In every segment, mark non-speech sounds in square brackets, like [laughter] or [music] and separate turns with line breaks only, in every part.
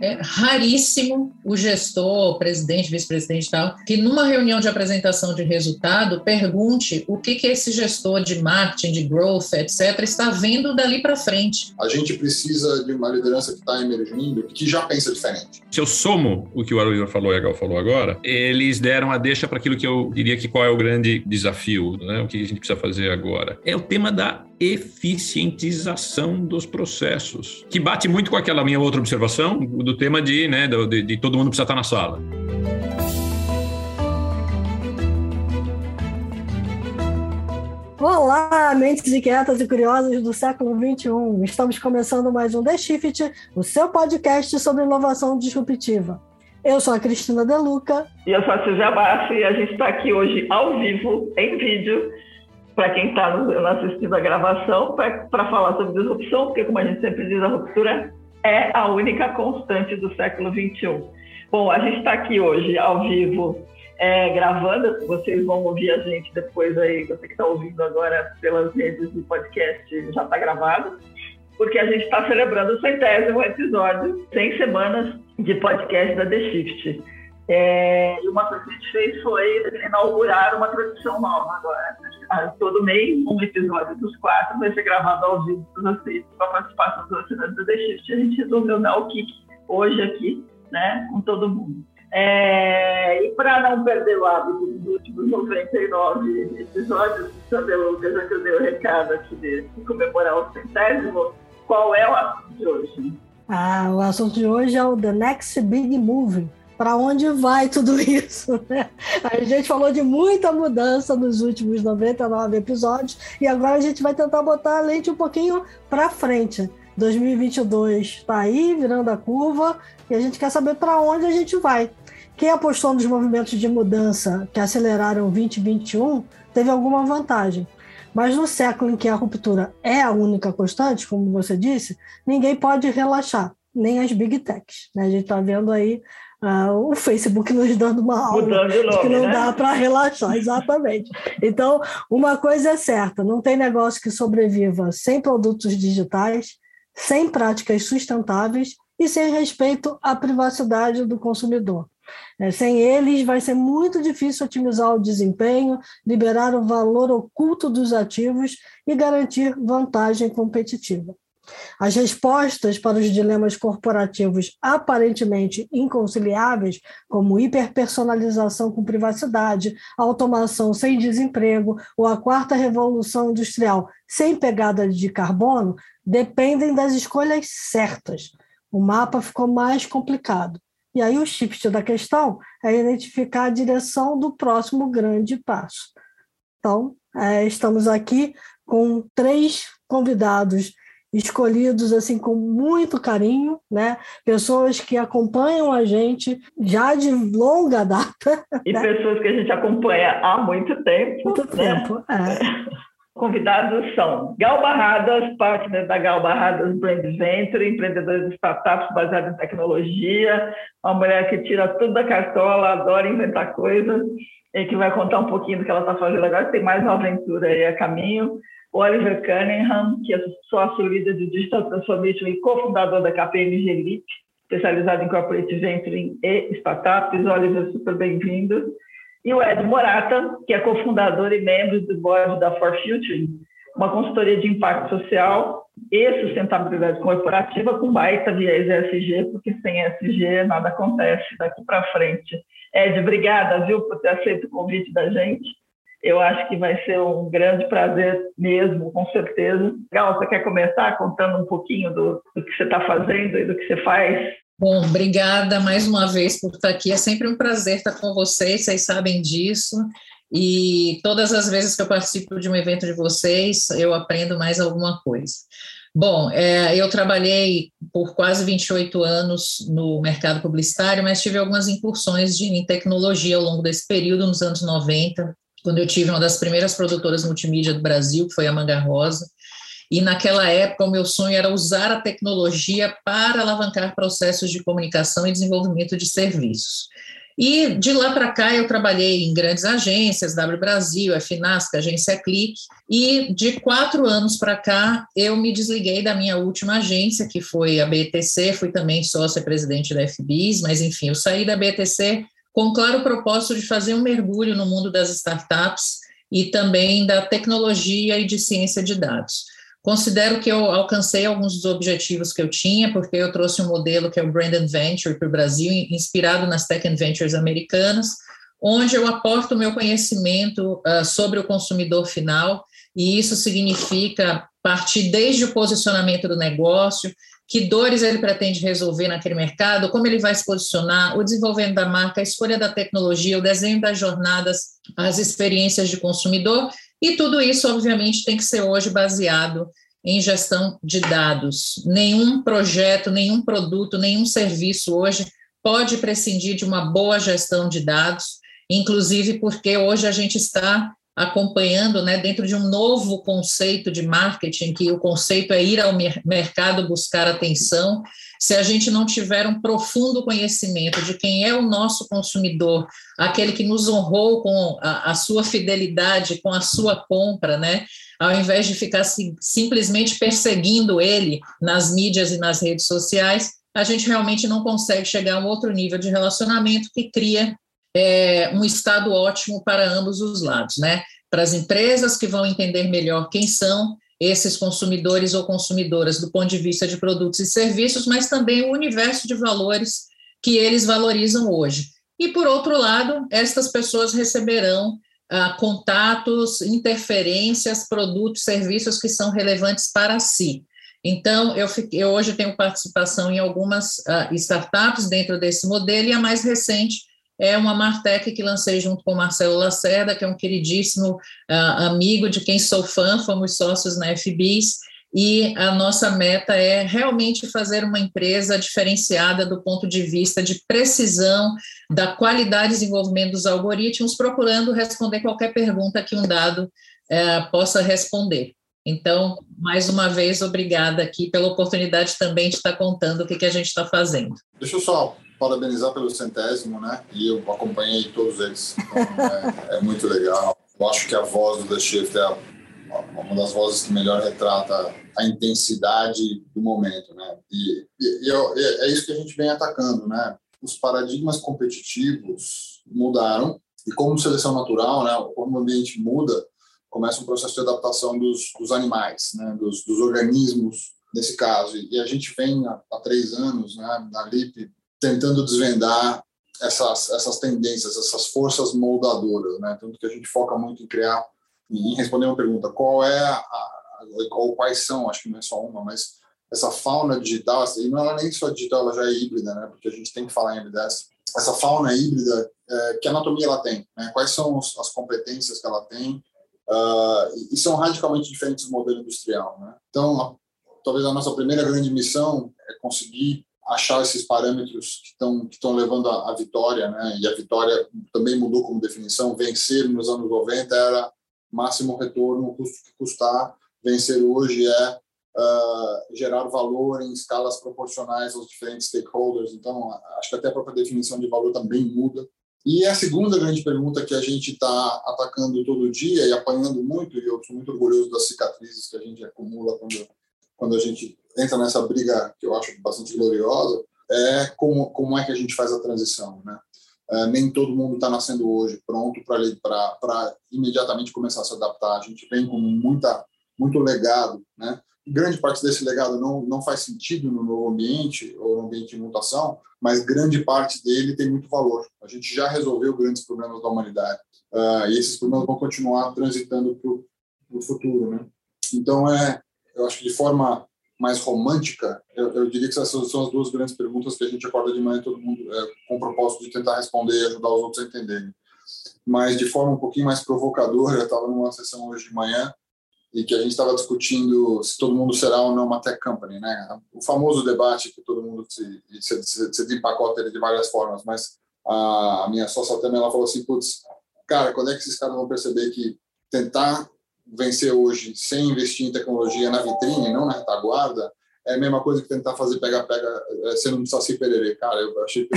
É raríssimo o gestor, presidente, vice-presidente e tal, que numa reunião de apresentação de resultado pergunte o que, que esse gestor de marketing, de growth, etc., está vendo dali para frente.
A gente precisa de uma liderança que está emergindo, que já pensa diferente.
Se eu somo o que o Aruíra falou e a Gal falou agora, eles deram a deixa para aquilo que eu diria que qual é o grande desafio, né? o que a gente precisa fazer agora. É o tema da eficientização dos processos, que bate muito com aquela minha outra observação do tema de, né, de, de todo mundo precisa estar na sala.
Olá, mentes inquietas e curiosas do século XXI. Estamos começando mais um The Shift, o seu podcast sobre inovação disruptiva. Eu sou a Cristina Deluca.
E eu sou a Silvia Bassi e a gente está aqui hoje ao vivo, em vídeo, para quem está assistindo a gravação, para falar sobre disrupção, porque, como a gente sempre diz, a ruptura é a única constante do século XXI. Bom, a gente está aqui hoje ao vivo é, gravando, vocês vão ouvir a gente depois aí, você que está ouvindo agora pelas redes de podcast, já está gravado, porque a gente está celebrando o centésimo episódio, 100 semanas de podcast da The Shift. É, e uma coisa que a gente fez foi inaugurar uma tradição nova agora. Todo mês, um episódio dos quatro vai ser gravado ao vivo para vocês, com a participação dos assinantes do The Shift. A gente resolveu dar o kick hoje aqui, né, com todo mundo. É, e para não perder o hábito dos últimos 99 episódios, saber, Lucas, já que eu dei o recado aqui de, de comemorar o centésimo, qual é o assunto de hoje?
Ah, o assunto de hoje é o The Next Big Movie para onde vai tudo [laughs] isso? Né? A gente falou de muita mudança nos últimos 99 episódios e agora a gente vai tentar botar a lente um pouquinho para frente. 2022 está aí, virando a curva, e a gente quer saber para onde a gente vai. Quem apostou nos movimentos de mudança que aceleraram 2021 teve alguma vantagem. Mas no século em que a ruptura é a única constante, como você disse, ninguém pode relaxar, nem as big techs. Né? A gente está vendo aí Uh, o Facebook nos dando uma aula
nome,
que não
né?
dá para relaxar, [laughs] exatamente. Então, uma coisa é certa: não tem negócio que sobreviva sem produtos digitais, sem práticas sustentáveis e sem respeito à privacidade do consumidor. É, sem eles, vai ser muito difícil otimizar o desempenho, liberar o valor oculto dos ativos e garantir vantagem competitiva. As respostas para os dilemas corporativos aparentemente inconciliáveis, como hiperpersonalização com privacidade, automação sem desemprego ou a quarta revolução industrial sem pegada de carbono, dependem das escolhas certas. O mapa ficou mais complicado. E aí o shift da questão é identificar a direção do próximo grande passo. Então, é, estamos aqui com três convidados escolhidos assim com muito carinho, né? Pessoas que acompanham a gente já de longa data.
E né? pessoas que a gente acompanha há muito tempo.
Muito
né?
tempo, é. [laughs]
Convidados são Gal Barradas, partner da Gal Barradas Brand Venture, empreendedora de startups baseada em tecnologia, uma mulher que tira tudo da cartola, adora inventar coisas, e que vai contar um pouquinho do que ela está fazendo agora, tem mais uma aventura aí a caminho. Oliver Cunningham, que é sócio líder de Digital Transformation e cofundador da KPMG Elite, especializado em Corporate Venture e Startups. Oliver, super bem-vindo. E o Ed Morata, que é cofundador e membro do board da For Future, uma consultoria de impacto social e sustentabilidade corporativa com baita viés ESG, porque sem ESG nada acontece daqui para frente. Ed, obrigada, viu, por ter aceito o convite da gente eu acho que vai ser um grande prazer mesmo, com certeza. Gal, você quer começar contando um pouquinho do, do que você está fazendo e do que você faz?
Bom, obrigada mais uma vez por estar aqui. É sempre um prazer estar com vocês, vocês sabem disso. E todas as vezes que eu participo de um evento de vocês, eu aprendo mais alguma coisa. Bom, é, eu trabalhei por quase 28 anos no mercado publicitário, mas tive algumas incursões de, em tecnologia ao longo desse período, nos anos 90, quando eu tive uma das primeiras produtoras multimídia do Brasil, que foi a Manga Rosa. E naquela época, o meu sonho era usar a tecnologia para alavancar processos de comunicação e desenvolvimento de serviços. E de lá para cá eu trabalhei em grandes agências, W Brasil, FNASC, Agência Clique, e de quatro anos para cá eu me desliguei da minha última agência, que foi a BTC, fui também sócia-presidente da FBIS, mas enfim, eu saí da BTC com claro propósito de fazer um mergulho no mundo das startups e também da tecnologia e de ciência de dados. Considero que eu alcancei alguns dos objetivos que eu tinha, porque eu trouxe um modelo que é o Brandon Venture para o Brasil, inspirado nas Tech Ventures americanas, onde eu aporto o meu conhecimento uh, sobre o consumidor final, e isso significa partir desde o posicionamento do negócio, que dores ele pretende resolver naquele mercado, como ele vai se posicionar, o desenvolvimento da marca, a escolha da tecnologia, o desenho das jornadas, as experiências de consumidor, e tudo isso, obviamente, tem que ser hoje baseado em gestão de dados. Nenhum projeto, nenhum produto, nenhum serviço hoje pode prescindir de uma boa gestão de dados, inclusive porque hoje a gente está acompanhando, né, dentro de um novo conceito de marketing, que o conceito é ir ao mercado buscar atenção. Se a gente não tiver um profundo conhecimento de quem é o nosso consumidor, aquele que nos honrou com a, a sua fidelidade, com a sua compra, né, ao invés de ficar si, simplesmente perseguindo ele nas mídias e nas redes sociais, a gente realmente não consegue chegar a um outro nível de relacionamento que cria é, um estado ótimo para ambos os lados, né? Para as empresas que vão entender melhor quem são esses consumidores ou consumidoras do ponto de vista de produtos e serviços, mas também o universo de valores que eles valorizam hoje. E, por outro lado, estas pessoas receberão ah, contatos, interferências, produtos, serviços que são relevantes para si. Então, eu, fiquei, eu hoje tenho participação em algumas ah, startups dentro desse modelo, e a mais recente é uma Martech que lancei junto com o Marcelo Lacerda, que é um queridíssimo uh, amigo de quem sou fã, fomos sócios na FBIS, e a nossa meta é realmente fazer uma empresa diferenciada do ponto de vista de precisão, da qualidade de desenvolvimento dos algoritmos, procurando responder qualquer pergunta que um dado uh, possa responder. Então, mais uma vez, obrigada aqui pela oportunidade também de estar contando o que, que a gente está fazendo.
Deixa eu só parabenizar pelo centésimo, né? E eu acompanhei todos eles. Então, é, é, muito legal. Eu acho que a voz do The Shift é uma das vozes que melhor retrata a intensidade do momento, né? E, e, e é isso que a gente vem atacando, né? Os paradigmas competitivos mudaram e como seleção natural, né? Como o ambiente muda, começa um processo de adaptação dos, dos animais, né? Dos, dos organismos nesse caso. E a gente vem há, há três anos, né? Na LIP tentando desvendar essas, essas tendências, essas forças moldadoras, né? Tanto que a gente foca muito em criar, em responder uma pergunta, qual é a, ou quais são, acho que não é só uma, mas essa fauna digital, e não é nem só digital, ela já é híbrida, né? Porque a gente tem que falar em hibridez. Essa fauna híbrida, é, que anatomia ela tem? Né? Quais são as competências que ela tem? Uh, e são radicalmente diferentes do modelo industrial, né? Então, a, talvez a nossa primeira grande missão é conseguir achar esses parâmetros que estão que estão levando à vitória, né? E a vitória também mudou como definição. Vencer nos anos 90 era máximo retorno, custo que custar. Vencer hoje é uh, gerar valor em escalas proporcionais aos diferentes stakeholders. Então, acho que até a própria definição de valor também muda. E a segunda grande pergunta que a gente está atacando todo dia e apanhando muito, e eu sou muito orgulhoso das cicatrizes que a gente acumula quando, quando a gente entra nessa briga que eu acho bastante gloriosa, é como, como é que a gente faz a transição, né? É, nem todo mundo está nascendo hoje pronto para imediatamente começar a se adaptar. A gente vem com muita, muito legado, né? Grande parte desse legado não, não faz sentido no novo ambiente ou no ambiente de mutação, mas grande parte dele tem muito valor. A gente já resolveu grandes problemas da humanidade uh, e esses problemas vão continuar transitando para o futuro, né? Então, é, eu acho que de forma mais romântica, eu, eu, diria que essas são as duas grandes perguntas que a gente acorda de manhã todo mundo é, com o propósito de tentar responder e ajudar os outros a entenderem. Mas de forma um pouquinho mais provocadora, eu estava numa sessão hoje de manhã e que a gente estava discutindo se todo mundo será ou não uma tech company, né? O famoso debate que todo mundo se, se, se, se empacota ele de várias formas, mas a, a minha sócia também ela falou assim, putz, cara, quando é que esses caras vão perceber que tentar vencer hoje sem investir em tecnologia na vitrine, não na retaguarda, é a mesma coisa que tentar fazer pega-pega sendo um saci pererê. Cara, eu achei...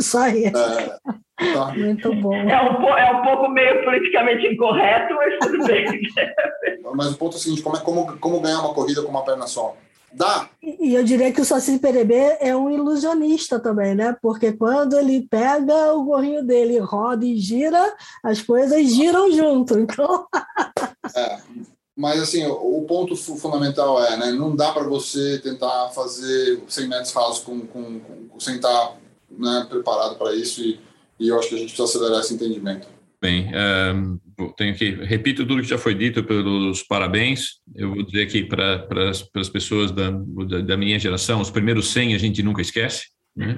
Só [laughs] isso.
É,
Tá. Muito bom.
É um, é um pouco meio politicamente incorreto, mas tudo bem. [laughs]
mas o ponto é o seguinte: como, é, como, como ganhar uma corrida com uma perna só? Dá.
E eu diria que o Saci Perebê é um ilusionista também, né? Porque quando ele pega o gorrinho dele, roda e gira, as coisas giram junto. Então. [laughs]
é, mas assim, o ponto fundamental é, né? Não dá para você tentar fazer 100 metros rasos com, com, com, sem estar né, preparado para isso e, e eu acho que a gente precisa acelerar esse entendimento.
Bem, um, tenho que repito tudo que já foi dito pelos parabéns. Eu vou dizer aqui para para as pessoas da, da minha geração, os primeiros 100 a gente nunca esquece. Né?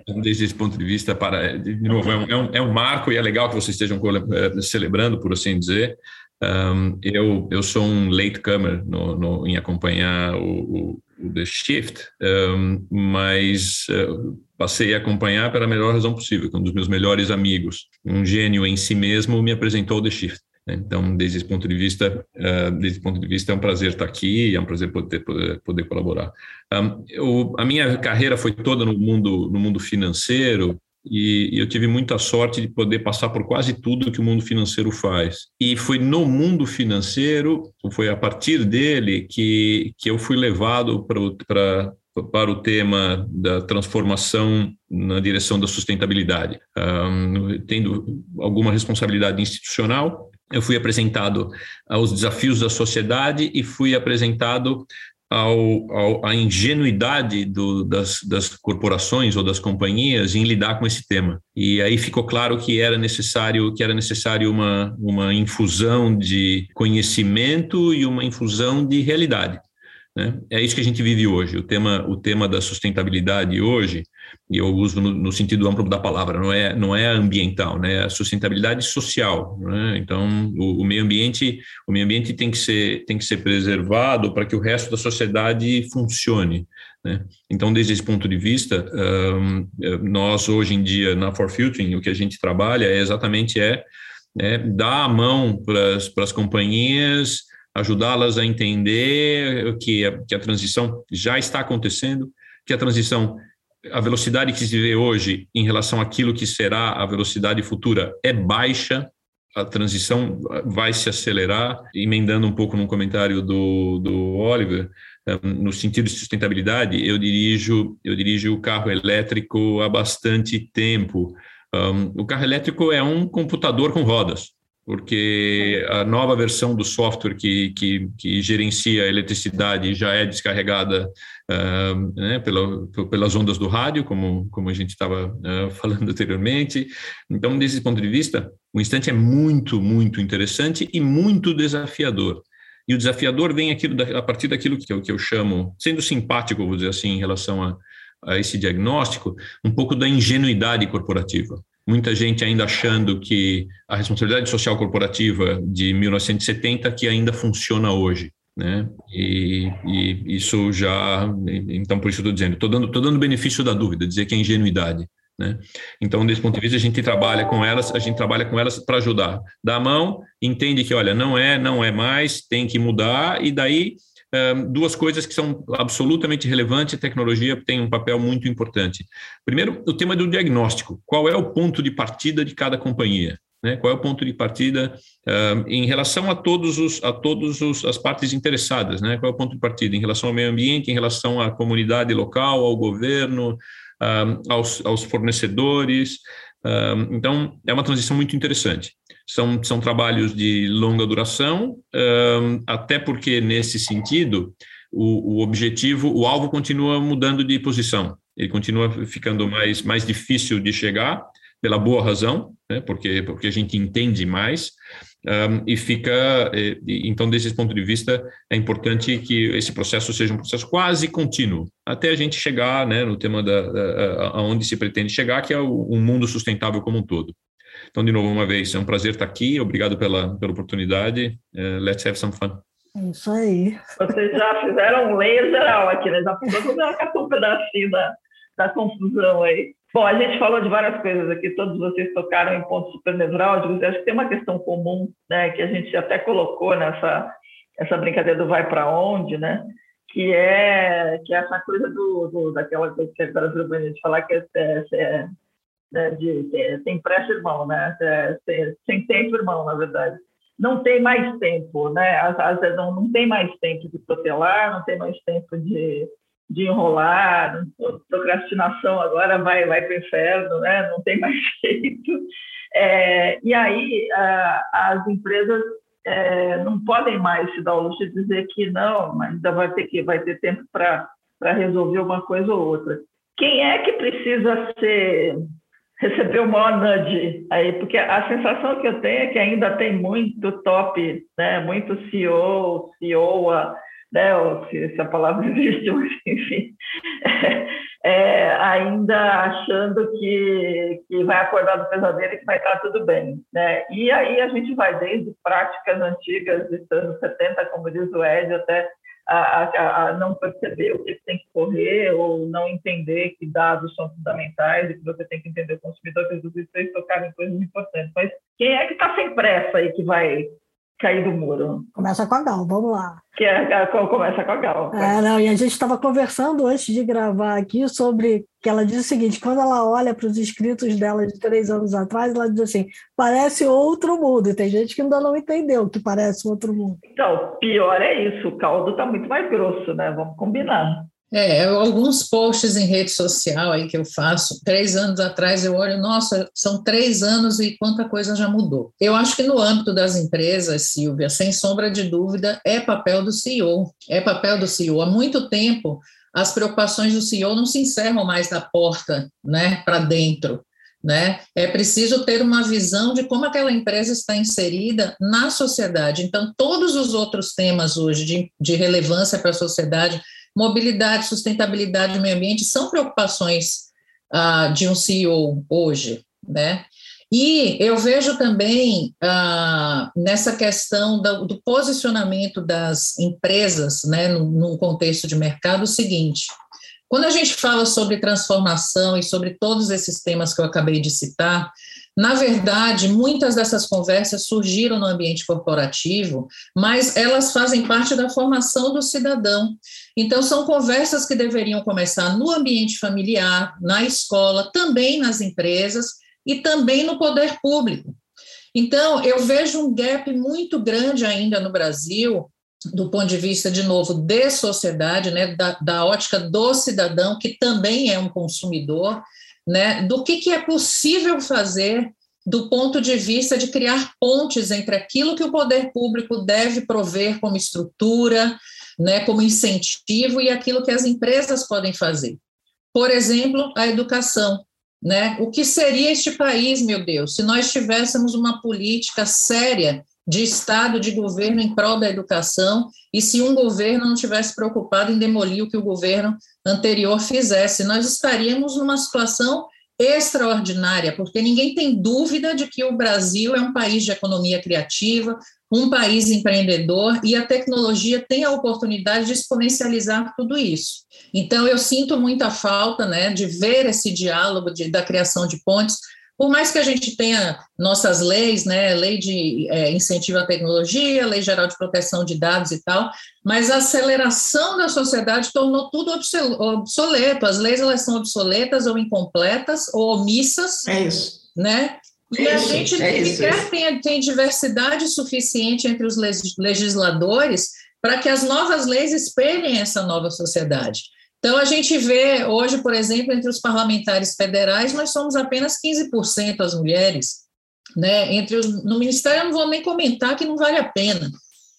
Então, desde esse ponto de vista, para de novo é um, é um, é marco e é legal que vocês estejam eh, celebrando, por assim dizer. Um, eu eu sou um latecomer no, no, em acompanhar o, o, o The Shift, um, mas uh, passei a acompanhar pela melhor razão possível, que um dos meus melhores amigos, um gênio em si mesmo, me apresentou The Shift. Então, desde esse ponto de vista, uh, ponto de vista, é um prazer estar aqui, é um prazer poder poder, poder colaborar. Um, eu, a minha carreira foi toda no mundo no mundo financeiro e, e eu tive muita sorte de poder passar por quase tudo que o mundo financeiro faz. E foi no mundo financeiro, foi a partir dele que que eu fui levado para para o tema da transformação na direção da sustentabilidade. Um, tendo alguma responsabilidade institucional, eu fui apresentado aos desafios da sociedade e fui apresentado ao, ao, à ingenuidade do, das, das, corporações ou das companhias em lidar com esse tema. E aí ficou claro que era necessário que era necessário uma, uma infusão de conhecimento e uma infusão de realidade. Né? É isso que a gente vive hoje. O tema, o tema da sustentabilidade hoje, e eu uso no, no, sentido amplo da palavra, não é, não é ambiental, né? é a sustentabilidade social. Né? Então, o, o, meio ambiente, o meio ambiente tem que ser, tem que ser preservado para que o resto da sociedade funcione. Né? Então, desde esse ponto de vista, um, nós hoje em dia na For Filtering, o que a gente trabalha é exatamente é, é dar a mão para as companhias ajudá-las a entender que a, que a transição já está acontecendo, que a transição, a velocidade que se vê hoje em relação àquilo que será a velocidade futura é baixa, a transição vai se acelerar, emendando um pouco no comentário do, do Oliver, eh, no sentido de sustentabilidade, eu dirijo, eu dirijo o carro elétrico há bastante tempo. Um, o carro elétrico é um computador com rodas porque a nova versão do software que, que, que gerencia a eletricidade já é descarregada uh, né, pela, pelas ondas do rádio, como, como a gente estava uh, [laughs] falando anteriormente. Então, desse ponto de vista, o instante é muito, muito interessante e muito desafiador. E o desafiador vem aquilo, a partir daquilo que eu, que eu chamo, sendo simpático, vou dizer assim, em relação a, a esse diagnóstico, um pouco da ingenuidade corporativa muita gente ainda achando que a responsabilidade social corporativa de 1970 que ainda funciona hoje. Né? E, e isso já, então por isso estou dizendo, estou dando, dando benefício da dúvida, dizer que é ingenuidade. Né? Então, desse ponto de vista, a gente trabalha com elas, a gente trabalha com elas para ajudar. Dá a mão, entende que, olha, não é, não é mais, tem que mudar, e daí duas coisas que são absolutamente relevantes, a tecnologia tem um papel muito importante. Primeiro, o tema do diagnóstico. Qual é o ponto de partida de cada companhia? Né? Qual é o ponto de partida em relação a todos os a todos os, as partes interessadas, né? Qual é o ponto de partida em relação ao meio ambiente, em relação à comunidade local, ao governo, aos, aos fornecedores. então, é uma transição muito interessante. São, são trabalhos de longa duração, um, até porque, nesse sentido, o, o objetivo, o alvo continua mudando de posição, ele continua ficando mais, mais difícil de chegar, pela boa razão, né, porque, porque a gente entende mais, um, e fica, e, então, desse ponto de vista, é importante que esse processo seja um processo quase contínuo, até a gente chegar né, no tema da, da, aonde se pretende chegar, que é o, um mundo sustentável como um todo. Então, de novo, uma vez, é um prazer estar aqui. Obrigado pela, pela oportunidade. Uh, let's have some fun.
É isso aí.
Vocês já fizeram um leia geral aqui, né? Já fizeram um pedacinho da, da confusão aí. Bom, a gente falou de várias coisas aqui, todos vocês tocaram em pontos super nevrálgicos. Acho que tem uma questão comum, né, que a gente até colocou nessa essa brincadeira do vai para onde, né? Que é que é essa coisa do, do daquela coisa que a Brasil a gente falar que é, é, é né, de, tem pressa, irmão, né? É, sem, sem tempo, irmão, na verdade. Não tem mais tempo, né? Às, vezes não, não tem mais tempo de protelar, não tem mais tempo de, de enrolar, procrastinação agora vai, vai para o inferno, né? Não tem mais [laughs] jeito. É, e aí a, as empresas é, não podem mais se dar o luxo de dizer que não, mas ainda vai ter que vai ter tempo para resolver uma coisa ou outra. Quem é que precisa ser receber o maior nudge aí? Porque a sensação que eu tenho é que ainda tem muito top, né? Muito CEO, CEO, né? Ou se, a palavra [laughs] existe, enfim. É, ainda achando que, que vai acordar do pesadelo e que vai estar tudo bem. Né? E aí a gente vai desde práticas antigas dos anos 70, como diz o Ed, até a, a, a, não perceber o que tem que correr ou não entender que dados são fundamentais e que você tem que entender o consumidor, que tudo isso tocar em coisas importantes. Mas quem é que está sem pressa aí que vai cair do muro.
Começa com a Gal, vamos lá.
Que é, começa com a Gal.
É, não, e a gente estava conversando antes de gravar aqui sobre que ela diz o seguinte: quando ela olha para os inscritos dela de três anos atrás, ela diz assim: parece outro mundo. E tem gente que ainda não entendeu que parece outro mundo.
Então, pior é isso, o caldo está muito mais grosso, né? Vamos combinar.
É, alguns posts em rede social aí que eu faço, três anos atrás eu olho, nossa, são três anos e quanta coisa já mudou. Eu acho que no âmbito das empresas, Silvia, sem sombra de dúvida, é papel do CEO, é papel do CEO. Há muito tempo, as preocupações do CEO não se encerram mais da porta, né, para dentro. Né? É preciso ter uma visão de como aquela empresa está inserida na sociedade. Então, todos os outros temas hoje de, de relevância para a sociedade, mobilidade, sustentabilidade, meio ambiente são preocupações ah, de um CEO hoje, né? E eu vejo também ah, nessa questão do, do, posicionamento das empresas, né, num contexto de mercado, o seguinte: quando a gente fala sobre transformação e sobre todos esses temas que eu acabei de citar, na verdade, muitas dessas conversas surgiram no ambiente corporativo, mas elas fazem parte da formação do cidadão. Então, são conversas que deveriam começar no ambiente familiar, na escola, também nas empresas e também no poder público. Então, eu vejo um gap muito grande ainda no Brasil, do ponto de vista, de novo, de sociedade, né, da, da ótica do cidadão, que também é um consumidor, né, do que, que é possível fazer do ponto de vista de criar pontes entre aquilo que o poder público deve prover como estrutura, né, como incentivo, e aquilo que as empresas podem fazer. Por exemplo, a educação. Né? O que seria este país, meu Deus, se nós tivéssemos uma política séria de Estado, de governo em prol da educação, e se um governo não tivesse preocupado em demolir o que o governo anterior fizesse, nós estaríamos numa situação extraordinária, porque ninguém tem dúvida de que o Brasil é um país de economia criativa, um país empreendedor, e a tecnologia tem a oportunidade de exponencializar tudo isso. Então, eu sinto muita falta né, de ver esse diálogo de, da criação de pontes, por mais que a gente tenha nossas leis, né, lei de é, incentivo à tecnologia, lei geral de proteção de dados e tal, mas a aceleração da sociedade tornou tudo obsoleto. As leis elas são obsoletas ou incompletas ou omissas.
É isso.
Né? E é a gente é isso, quer tem, tem diversidade suficiente entre os legisladores para que as novas leis espelhem essa nova sociedade. Então, a gente vê hoje, por exemplo, entre os parlamentares federais, nós somos apenas 15% as mulheres. Né? Entre os, no Ministério, eu não vou nem comentar que não vale a pena.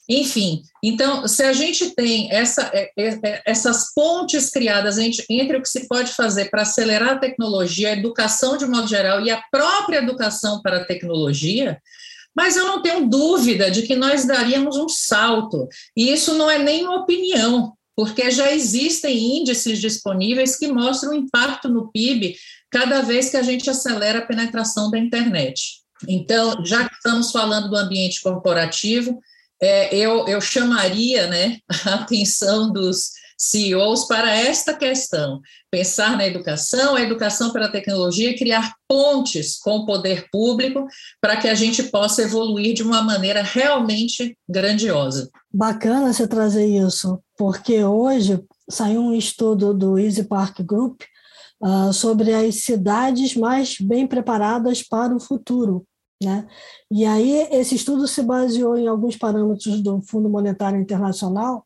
Enfim, então, se a gente tem essa, é, é, é, essas pontes criadas entre, entre o que se pode fazer para acelerar a tecnologia, a educação de modo geral e a própria educação para a tecnologia, mas eu não tenho dúvida de que nós daríamos um salto. E isso não é nem uma opinião, porque já existem índices disponíveis que mostram o impacto no PIB cada vez que a gente acelera a penetração da internet. Então, já que estamos falando do ambiente corporativo, é, eu, eu chamaria né, [laughs] a atenção dos CEOs para esta questão: pensar na educação, a educação pela tecnologia e criar pontes com o poder público para que a gente possa evoluir de uma maneira realmente grandiosa.
Bacana você trazer isso, porque hoje saiu um estudo do Easy Park Group uh, sobre as cidades mais bem preparadas para o futuro. Né? E aí, esse estudo se baseou em alguns parâmetros do Fundo Monetário Internacional,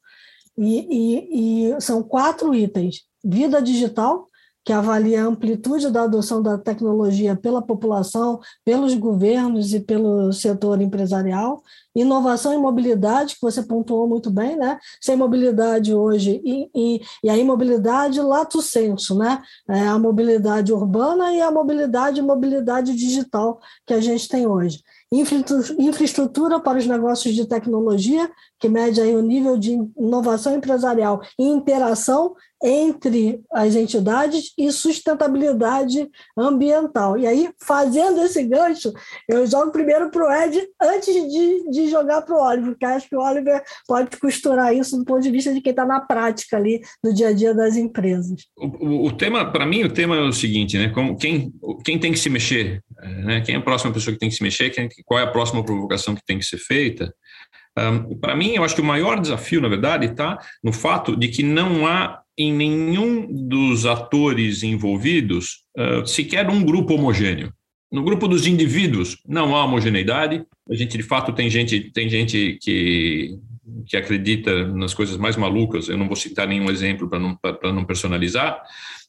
e, e, e são quatro itens: vida digital, que avalia a amplitude da adoção da tecnologia pela população, pelos governos e pelo setor empresarial, inovação e mobilidade, que você pontuou muito bem, né? Sem mobilidade hoje, e, e, e a imobilidade lato senso, né? É a mobilidade urbana e a mobilidade mobilidade digital que a gente tem hoje. Infraestrutura para os negócios de tecnologia, que mede aí o nível de inovação empresarial e interação entre as entidades e sustentabilidade ambiental. E aí, fazendo esse gancho, eu jogo primeiro para o Ed antes de, de jogar para o Oliver, porque acho que o Oliver pode costurar isso do ponto de vista de quem está na prática ali do dia a dia das empresas.
O, o tema, para mim, o tema é o seguinte, né? Como, quem, quem tem que se mexer? Né? Quem é a próxima pessoa que tem que se mexer? Quem, qual é a próxima provocação que tem que ser feita? Um, para mim, eu acho que o maior desafio, na verdade, está no fato de que não há em nenhum dos atores envolvidos uh, sequer um grupo homogêneo. No grupo dos indivíduos não há homogeneidade. A gente de fato tem gente tem gente que que acredita nas coisas mais malucas. Eu não vou citar nenhum exemplo para não para não personalizar.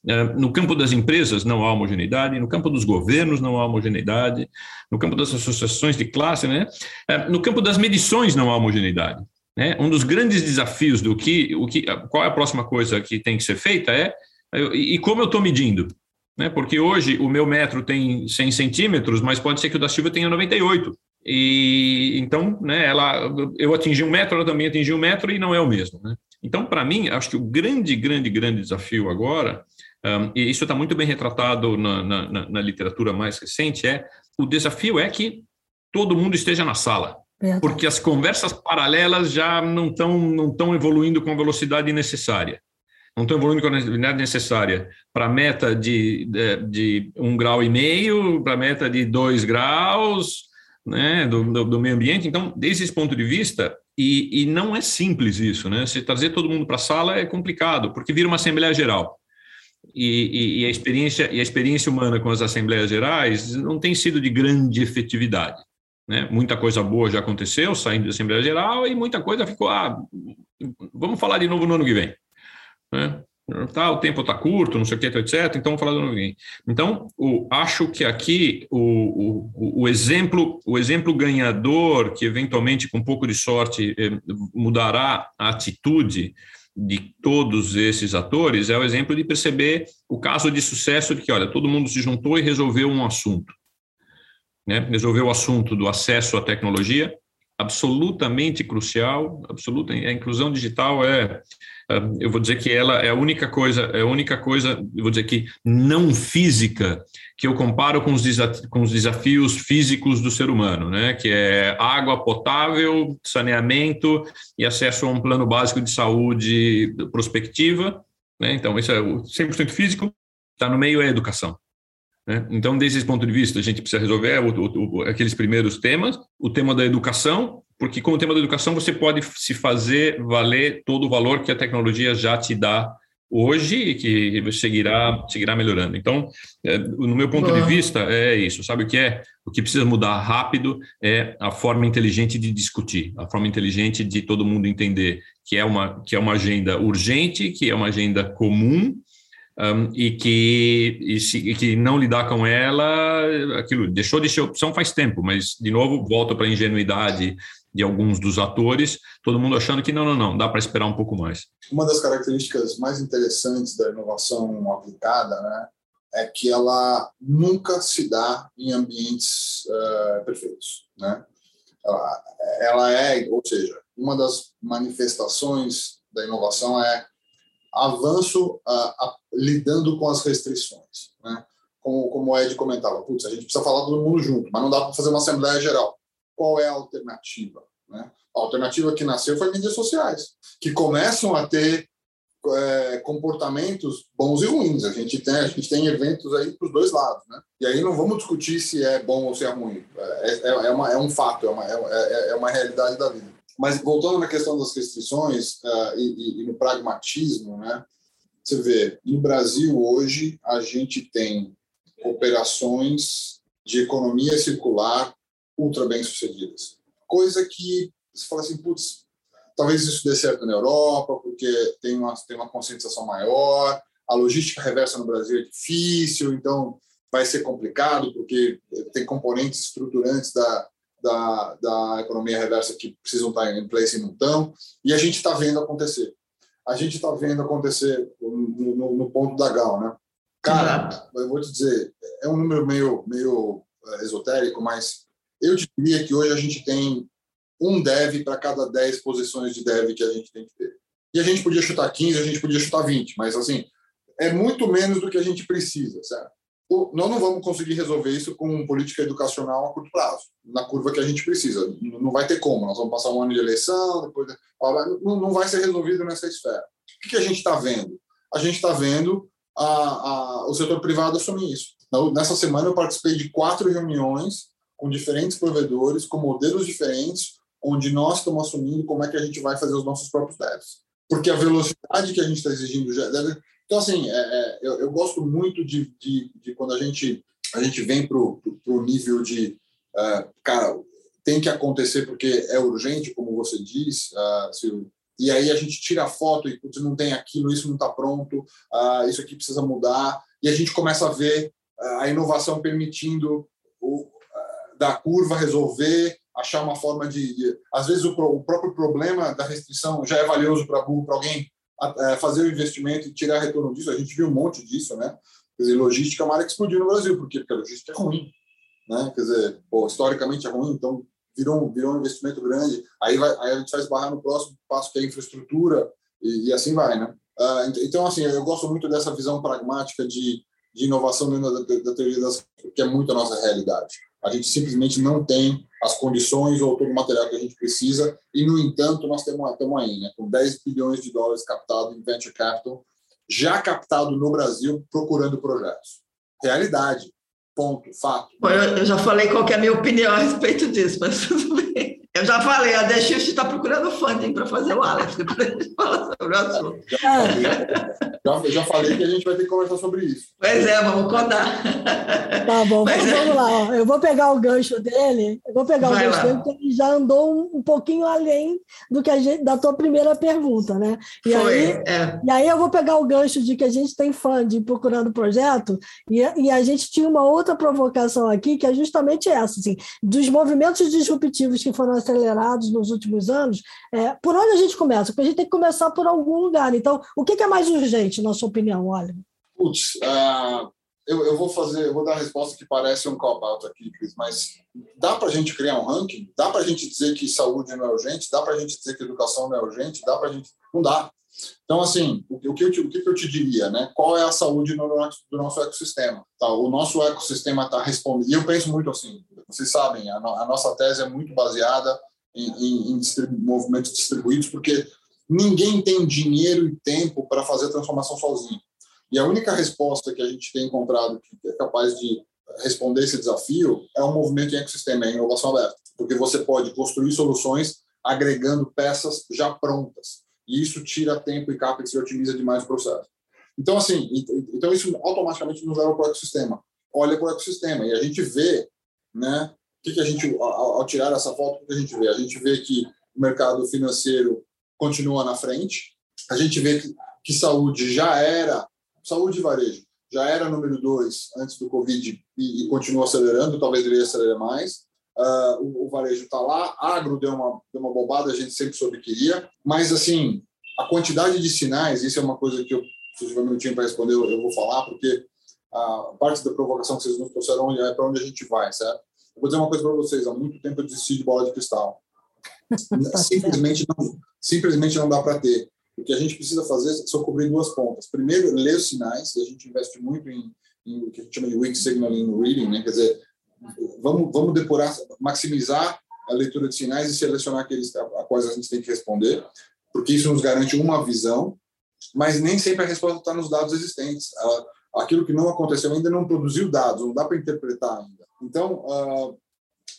Uh, no campo das empresas não há homogeneidade, no campo dos governos não há homogeneidade, no campo das associações de classe, né? Uh, no campo das medições não há homogeneidade. Né? Um dos grandes desafios do que, o que, qual é a próxima coisa que tem que ser feita é e como eu estou medindo, né? Porque hoje o meu metro tem 100 centímetros, mas pode ser que o da Silvia tenha 98. E então, né? Ela, eu atingi um metro, ela também atingiu um metro e não é o mesmo, né? Então, para mim, acho que o grande, grande, grande desafio agora, um, e isso está muito bem retratado na, na, na literatura mais recente, é o desafio é que todo mundo esteja na sala. Verdade. porque as conversas paralelas já não estão não estão evoluindo com a velocidade necessária. Não estão evoluindo com a velocidade necessária para a meta de, de, de, um grau e meio, para a meta de dois graus né, do, do, do, meio ambiente. Então, desde esse ponto de vista, e, e não é simples isso, né? Se trazer todo mundo para a sala é complicado, porque vira uma Assembleia Geral. E, e, e, a experiência e a experiência humana com as assembleias gerais não tem sido de grande efetividade. Né? Muita coisa boa já aconteceu saindo da Assembleia Geral e muita coisa ficou, ah, vamos falar de novo no ano que vem. Né? Tá, o tempo está curto, não sei o que, etc. Então, vamos falar do ano que vem. Então, o, acho que aqui o, o, o, exemplo, o exemplo ganhador, que eventualmente, com um pouco de sorte, eh, mudará a atitude de todos esses atores, é o exemplo de perceber o caso de sucesso de que, olha, todo mundo se juntou e resolveu um assunto né, resolver o assunto do acesso à tecnologia, absolutamente crucial, absoluta. A inclusão digital é, é, eu vou dizer que ela é a única coisa, é a única coisa, eu vou dizer que não física que eu comparo com os, com os desafios físicos do ser humano, né? Que é água potável, saneamento e acesso a um plano básico de saúde prospectiva, né? Então isso é o 100% físico. Está no meio é a educação. Né? Então, desse ponto de vista, a gente precisa resolver o, o, o, aqueles primeiros temas, o tema da educação, porque com o tema da educação você pode se fazer valer todo o valor que a tecnologia já te dá hoje e que seguirá, seguirá melhorando. Então, é, no meu ponto Boa. de vista, é isso. Sabe o que é? O que precisa mudar rápido é a forma inteligente de discutir, a forma inteligente de todo mundo entender que é uma, que é uma agenda urgente, que é uma agenda comum, um, e, que, e, se, e, que não lidar com ela, aquilo deixou de ser opção faz tempo, mas, de novo, volta para a ingenuidade de alguns dos atores, todo mundo achando que não, não, não, dá para esperar um pouco mais.
Uma das características mais interessantes da inovação aplicada né, é que ela nunca se dá em ambientes uh, perfeitos. Né? Ela, ela é, ou seja, uma das manifestações da inovação é avanço lidando com as restrições. Né? Como, como o Ed comentava, putz, a gente precisa falar todo mundo junto, mas não dá para fazer uma Assembleia Geral. Qual é a alternativa? Né? A alternativa que nasceu foi mídias sociais, que começam a ter é, comportamentos bons e ruins. A gente tem, a gente tem eventos aí para os dois lados. Né? E aí não vamos discutir se é bom ou se é ruim. É, é, é, uma, é um fato, é uma, é, é, é uma realidade da vida. Mas voltando na questão das restrições uh, e, e, no pragmatismo, né? você vê, no Brasil hoje, a gente tem operações de economia circular ultra bem sucedidas. Coisa que você fala assim, putz, talvez isso dê certo na Europa, porque tem uma, tem uma conscientização maior, a logística reversa no Brasil é difícil, então vai ser complicado, porque tem componentes estruturantes da, da, da economia reversa que precisam estar em place e não estão, e a gente está vendo acontecer a gente está vendo acontecer no, no, no, ponto da Gal, né? Cara, eu vou te dizer, é um número meio, meio eh, esotérico, mas eu diria que hoje a gente tem um dev para cada 10 posições de dev que a gente tem que ter. E a gente podia chutar 15, a gente podia chutar 20, mas assim, é muito menos do que a gente precisa, certo? Nós não vamos conseguir resolver isso com política educacional a curto prazo, na curva que a gente precisa. Não vai ter como. Nós vamos passar um ano de eleição, depois não vai ser resolvido nessa esfera. O que a gente está vendo? A gente está vendo a, a, o setor privado assumir isso. Nessa semana eu participei de quatro reuniões com diferentes provedores, com modelos diferentes, onde nós estamos assumindo como é que a gente vai fazer os nossos próprios devs. Porque a velocidade que a gente está exigindo já deve então, assim, é, é, eu, eu, gosto muito de, de, de, quando a gente, a gente vem para o nível de, uh, cara, tem que acontecer porque é urgente, como você diz, uh, e aí a gente tira a foto e putz, não tem aquilo, isso não está pronto, uh, isso aqui precisa mudar, e a gente começa a ver a inovação permitindo o, da curva resolver, achar uma forma de, de às vezes o, o, próprio problema da restrição já é valioso para alguém fazer o investimento e tirar retorno disso. A gente viu um monte disso, né? Quer dizer, logística é uma área que explodiu no Brasil. Por quê? Porque a logística é ruim, né? Quer dizer, pô, historicamente é ruim, então virou, virou um investimento grande. Aí, vai, aí a gente vai esbarrar no próximo passo, que é a infraestrutura, e, e assim vai, né? Uh, então, assim, eu gosto muito dessa visão pragmática de, de inovação dentro da, da, da teoria das que é muito a nossa realidade. A gente simplesmente não tem as condições ou todo o material que a gente precisa, e, no entanto, nós estamos, estamos aí, né, com 10 bilhões de dólares captado em venture capital, já captado no Brasil, procurando projetos. Realidade, ponto, fato.
Eu, eu já falei qual é a minha opinião a respeito disso, mas tudo bem. Eu já falei, a The Shift está procurando funding para fazer o Alex, depois a gente fala sobre o assunto. Já,
já, já, falei que a gente vai ter que conversar sobre isso.
Pois é, vamos contar.
Tá bom, Mas vamos é. lá. Ó. Eu vou pegar o gancho dele, eu vou pegar vai o gancho lá. dele, porque ele já andou um, um, pouquinho além do que a gente, da tua primeira pergunta, né? E Foi, aí, é. E aí eu vou pegar o gancho de que a gente tem funding procurando projeto, e, e a gente tinha uma outra provocação aqui, que é justamente essa, assim, dos movimentos disruptivos que foram acelerados nos últimos anos, é, por onde a gente começa? Porque a gente tem que começar por algum lugar. Então, o que é mais urgente, na sua opinião, Olha?
Putz, uh, eu, eu, vou fazer, eu vou dar a resposta que parece um cop-out aqui, Cris, mas dá para a gente criar um ranking? Dá para a gente dizer que saúde não é urgente? Dá para a gente dizer que educação não é urgente? Dá para gente... Não dá. Então, assim, o que, eu te, o que eu te diria, né? Qual é a saúde nosso, do nosso ecossistema? Tá, o nosso ecossistema está respondendo. E eu penso muito assim, vocês sabem, a, a nossa tese é muito baseada em, em, em distribu movimentos distribuídos, porque ninguém tem dinheiro e tempo para fazer a transformação sozinho. E a única resposta que a gente tem encontrado que é capaz de responder esse desafio é um movimento em ecossistema, é inovação aberta, porque você pode construir soluções agregando peças já prontas e isso tira tempo e capex e otimiza demais o processo. Então, assim, então isso automaticamente nos leva para o ecossistema. Olha para o ecossistema e a gente vê, né, o que, que a gente, ao, ao tirar essa foto, o que a gente vê? A gente vê que o mercado financeiro continua na frente, a gente vê que, que saúde já era, saúde e varejo, já era número dois antes do Covid e, e continua acelerando, talvez deveria acelerar mais. Uh, o, o, varejo está lá, agro deu uma, deu uma bobada, a gente sempre soube que iria, mas assim, a quantidade de sinais, isso é uma coisa que eu, se tiver um minutinho para responder, eu, eu, vou falar, porque a parte da provocação que vocês nos trouxeram é para onde a gente vai, certo? Eu vou dizer uma coisa para vocês, há muito tempo eu desisti de bola de cristal. simplesmente, não, simplesmente não dá para ter. O que a gente precisa fazer são cobrir duas pontas. Primeiro, ler os sinais, a gente investe muito em, em o que a gente chama de weak signaling reading, né? quer dizer, vamos, vamos depurar, maximizar a leitura de sinais e selecionar aqueles a, a quais a gente tem que responder, porque isso nos garante uma visão, mas nem sempre a resposta está nos dados existentes. Aquilo que não aconteceu ainda não produziu dados, não dá para interpretar ainda. Então, uh,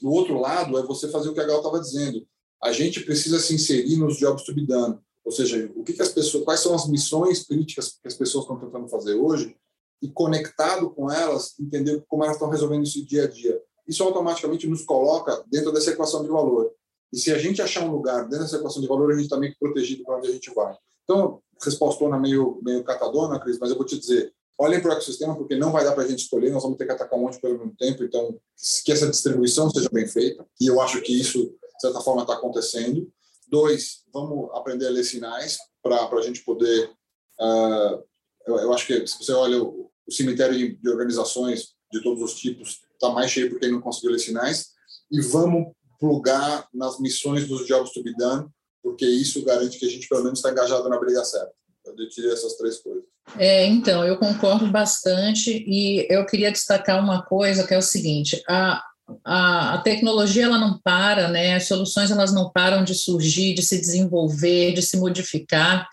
o outro lado é você fazer o que a Gal estava dizendo. A gente precisa se inserir nos jobs to be done. Ou seja, o que, que as pessoas, quais são as missões críticas que as pessoas estão tentando fazer hoje e conectado com elas, entender como elas estão resolvendo isso dia a dia. Isso automaticamente nos coloca dentro dessa equação de valor. E se a gente achar um lugar dentro dessa equação de valor, a gente está meio protegido para onde a gente vai. Então, respostona meio, meio catadona, Cris, mas eu vou te dizer, olhem para o ecossistema, porque não vai dar para a gente escolher, nós vamos ter que atacar um monte pelo mesmo tempo, então que essa distribuição seja bem feita, e eu acho que isso, de certa forma, está acontecendo. Dois, vamos aprender a ler sinais para a gente poder... Uh, eu, eu, acho que se você olha o, o cemitério de, de organizações de todos os tipos, está mais cheio porque não conseguiu ler sinais, e vamos plugar nas missões dos jobs to be done, porque isso garante que a gente pelo menos está engajado na briga certa. Eu diria essas três coisas.
É, então, eu concordo bastante e eu queria destacar uma coisa que é o seguinte: a, a, a, tecnologia ela não para, né? As soluções elas não param de surgir, de se desenvolver, de se modificar.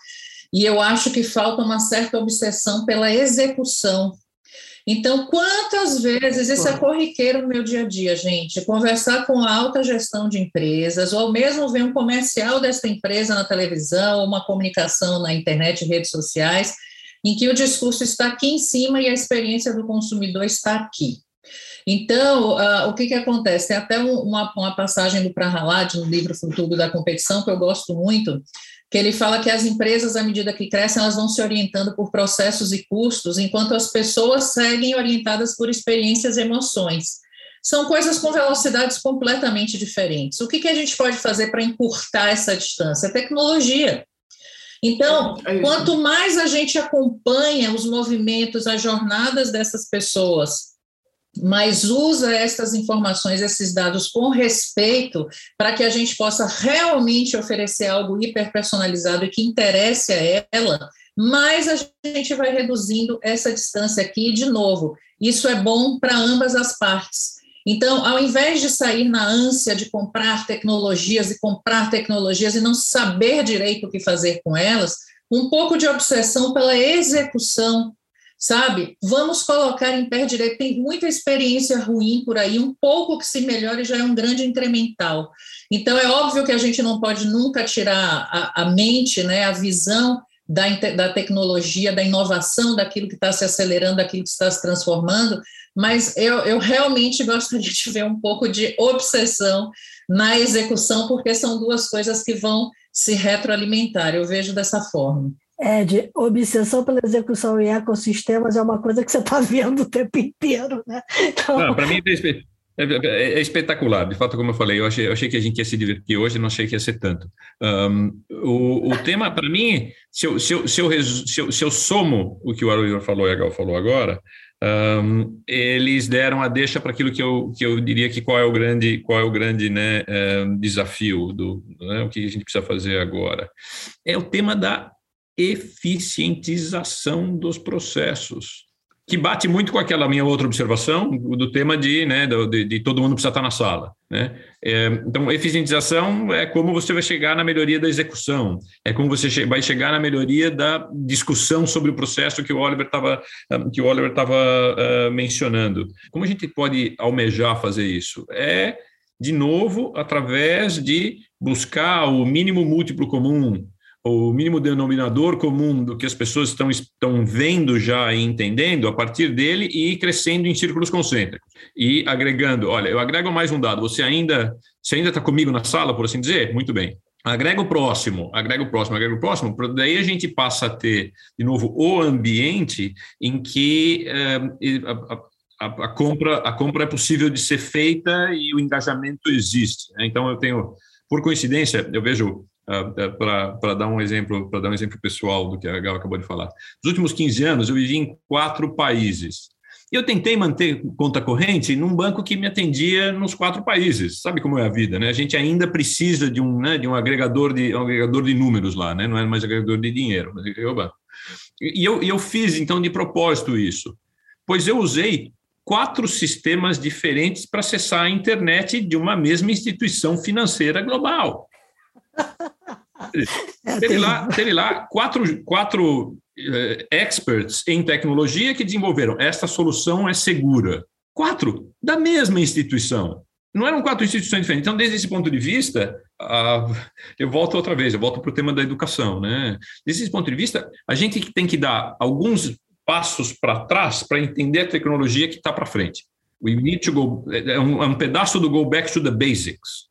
E eu acho que falta uma certa obsessão pela execução então, quantas vezes isso é corriqueiro no meu dia a dia, gente? Conversar com a alta gestão de empresas, ou mesmo ver um comercial dessa empresa na televisão, uma comunicação na internet redes sociais, em que o discurso está aqui em cima e a experiência do consumidor está aqui. Então, uh, o que, que acontece? Tem até uma, uma passagem do Prahalad, no livro Futuro da Competição, que eu gosto muito, que ele fala que as empresas, à medida que crescem, elas vão se orientando por processos e custos, enquanto as pessoas seguem orientadas por experiências e emoções. São coisas com velocidades completamente diferentes. O que, que a gente pode fazer para encurtar essa distância? É tecnologia. Então, é quanto mais a gente acompanha os movimentos, as jornadas dessas pessoas, mas usa essas informações, esses dados com respeito, para que a gente possa realmente oferecer algo hiperpersonalizado e que interesse a ela, mas a gente vai reduzindo essa distância aqui de novo. Isso é bom para ambas as partes. Então, ao invés de sair na ânsia de comprar tecnologias e comprar tecnologias e não saber direito o que fazer com elas, um pouco de obsessão pela execução sabe? Vamos colocar em pé direito. Tem muita experiência ruim por aí, um pouco que se melhore já é um grande incremental. Então, é óbvio que a gente não pode nunca tirar a, a mente, né, a visão da, da tecnologia, da inovação, daquilo que está se acelerando, daquilo que está se transformando, mas eu, eu realmente gostaria de ver um pouco de obsessão na execução, porque são duas coisas que vão se retroalimentar. Eu vejo dessa forma.
É, de obsessão pela execução em ecossistemas é uma coisa que você está vendo o tempo inteiro, né?
Então... Para mim é, é, é, espetacular. De fato, como eu falei, eu achei, eu achei que a gente ia se divertir hoje, não achei que ia ser tanto. Um, o, o tema, para mim, se eu, se, eu, se, eu, se, eu, se eu somo o que o Aroio falou e a Gal falou agora, um, eles deram a deixa para aquilo que eu, que eu diria que qual é o grande, qual é o grande né, um, desafio, do, né, o que a gente precisa fazer agora. É o tema da eficientização dos processos, que bate muito com aquela minha outra observação do tema de, né, de, de todo mundo precisa estar na sala. Né? É, então, eficientização é como você vai chegar na melhoria da execução, é como você che vai chegar na melhoria da discussão sobre o processo que o Oliver estava que o Oliver estava uh, mencionando. Como a gente pode almejar fazer isso? É de novo através de buscar o mínimo múltiplo comum, o mínimo denominador comum do que as pessoas estão, estão vendo já e entendendo a partir dele e crescendo em círculos concêntricos. E agregando, olha, eu agrego mais um dado, você ainda você ainda está comigo na sala, por assim dizer? Muito bem. Agrega o próximo, agrega o próximo, agrega o próximo, daí a gente passa a ter, de novo, o ambiente em que eh, a, a, a, compra, a compra é possível de ser feita e o engajamento existe. Né? Então, eu tenho, por coincidência, eu vejo para dar um exemplo, para dar um exemplo pessoal do que a Gal acabou de falar. Nos últimos 15 anos, eu vivi em quatro países. Eu tentei manter conta corrente num banco que me atendia nos quatro países. Sabe como é a vida, né? A gente ainda precisa de um, né, de um agregador de um agregador de números lá, né? Não é mais agregador de dinheiro, mas é. E eu, eu fiz então de propósito isso, pois eu usei quatro sistemas diferentes para acessar a internet de uma mesma instituição financeira global. É, teve, lá, teve lá quatro, quatro eh, experts em tecnologia que desenvolveram esta solução é segura. Quatro da mesma instituição. não eram quatro instituições diferentes. Então, desde esse ponto de vista, uh, eu volto outra vez, eu volto para o tema da educação. Né? Desde esse ponto de vista, a gente tem que dar alguns passos para trás para entender a tecnologia que está para frente. We need to go, é um, é um pedaço do go back to the basics.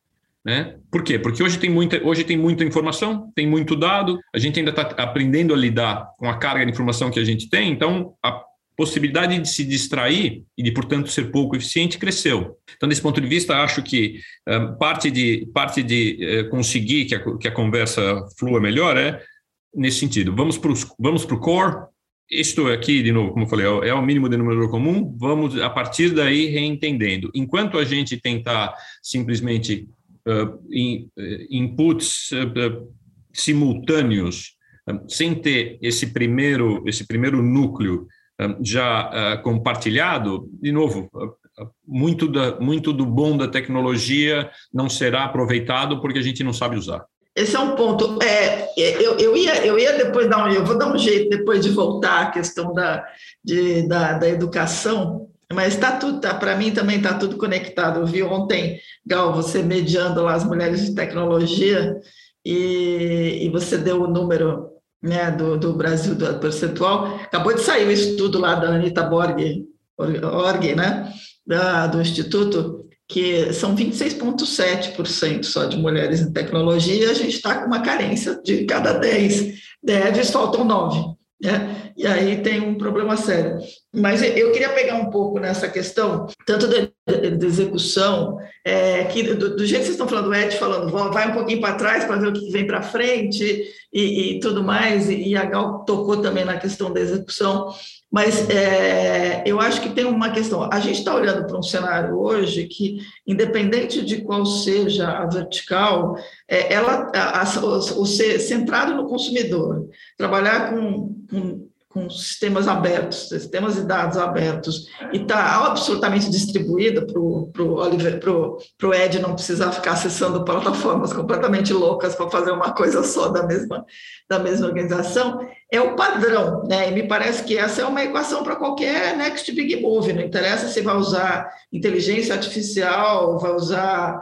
Né? Por quê? Porque hoje tem, muita, hoje tem muita informação, tem muito dado, a gente ainda está aprendendo a lidar com a carga de informação que a gente tem, então a possibilidade de se distrair e de, portanto, ser pouco eficiente cresceu. Então, desse ponto de vista, acho que um, parte de, parte de uh, conseguir que a, que a conversa flua melhor é nesse sentido. Vamos para o vamos core, isto aqui, de novo, como eu falei, é o mínimo denominador comum, vamos, a partir daí, reentendendo. Enquanto a gente tentar simplesmente uh, uh, inputs uh, simultâneos, sem ter esse primeiro, esse primeiro núcleo já compartilhado, de novo, muito, da, muito do bom da tecnologia não será aproveitado porque a gente não sabe usar.
Esse é um ponto. É, eu, eu, ia, eu ia depois dar um, eu vou dar um jeito depois de voltar à questão da, de, da, da educação, mas está tudo, tá, para mim também está tudo conectado. Eu vi ontem, Gal, você mediando lá as mulheres de tecnologia, e, e você deu o número né, do, do Brasil do percentual. Acabou de sair o estudo lá da Anitta Borg, Org, né, da, do Instituto, que são 26,7% só de mulheres em tecnologia, a gente está com uma carência de cada 10 devs, faltam 9. Né? E aí tem um problema sério. Mas eu queria pegar um pouco nessa questão, tanto da, execução, é, que do, do, jeito que vocês estão falando, o Ed falando, vai um pouquinho para trás para ver o que vem para frente e, e, tudo mais, e, e a Gal tocou também na questão da execução. Mas é, eu acho que tem uma questão. A gente está olhando para um cenário hoje que, independente de qual seja a vertical, é, ela, a, a, o, ser centrado no consumidor, trabalhar com, com com sistemas abertos, sistemas de dados abertos, e está absolutamente distribuída para o Ed não precisar ficar acessando plataformas completamente loucas para fazer uma coisa só da mesma, da mesma organização, é o padrão, né? E me parece que essa é uma equação para qualquer next big move, não interessa se vai usar inteligência artificial, vai usar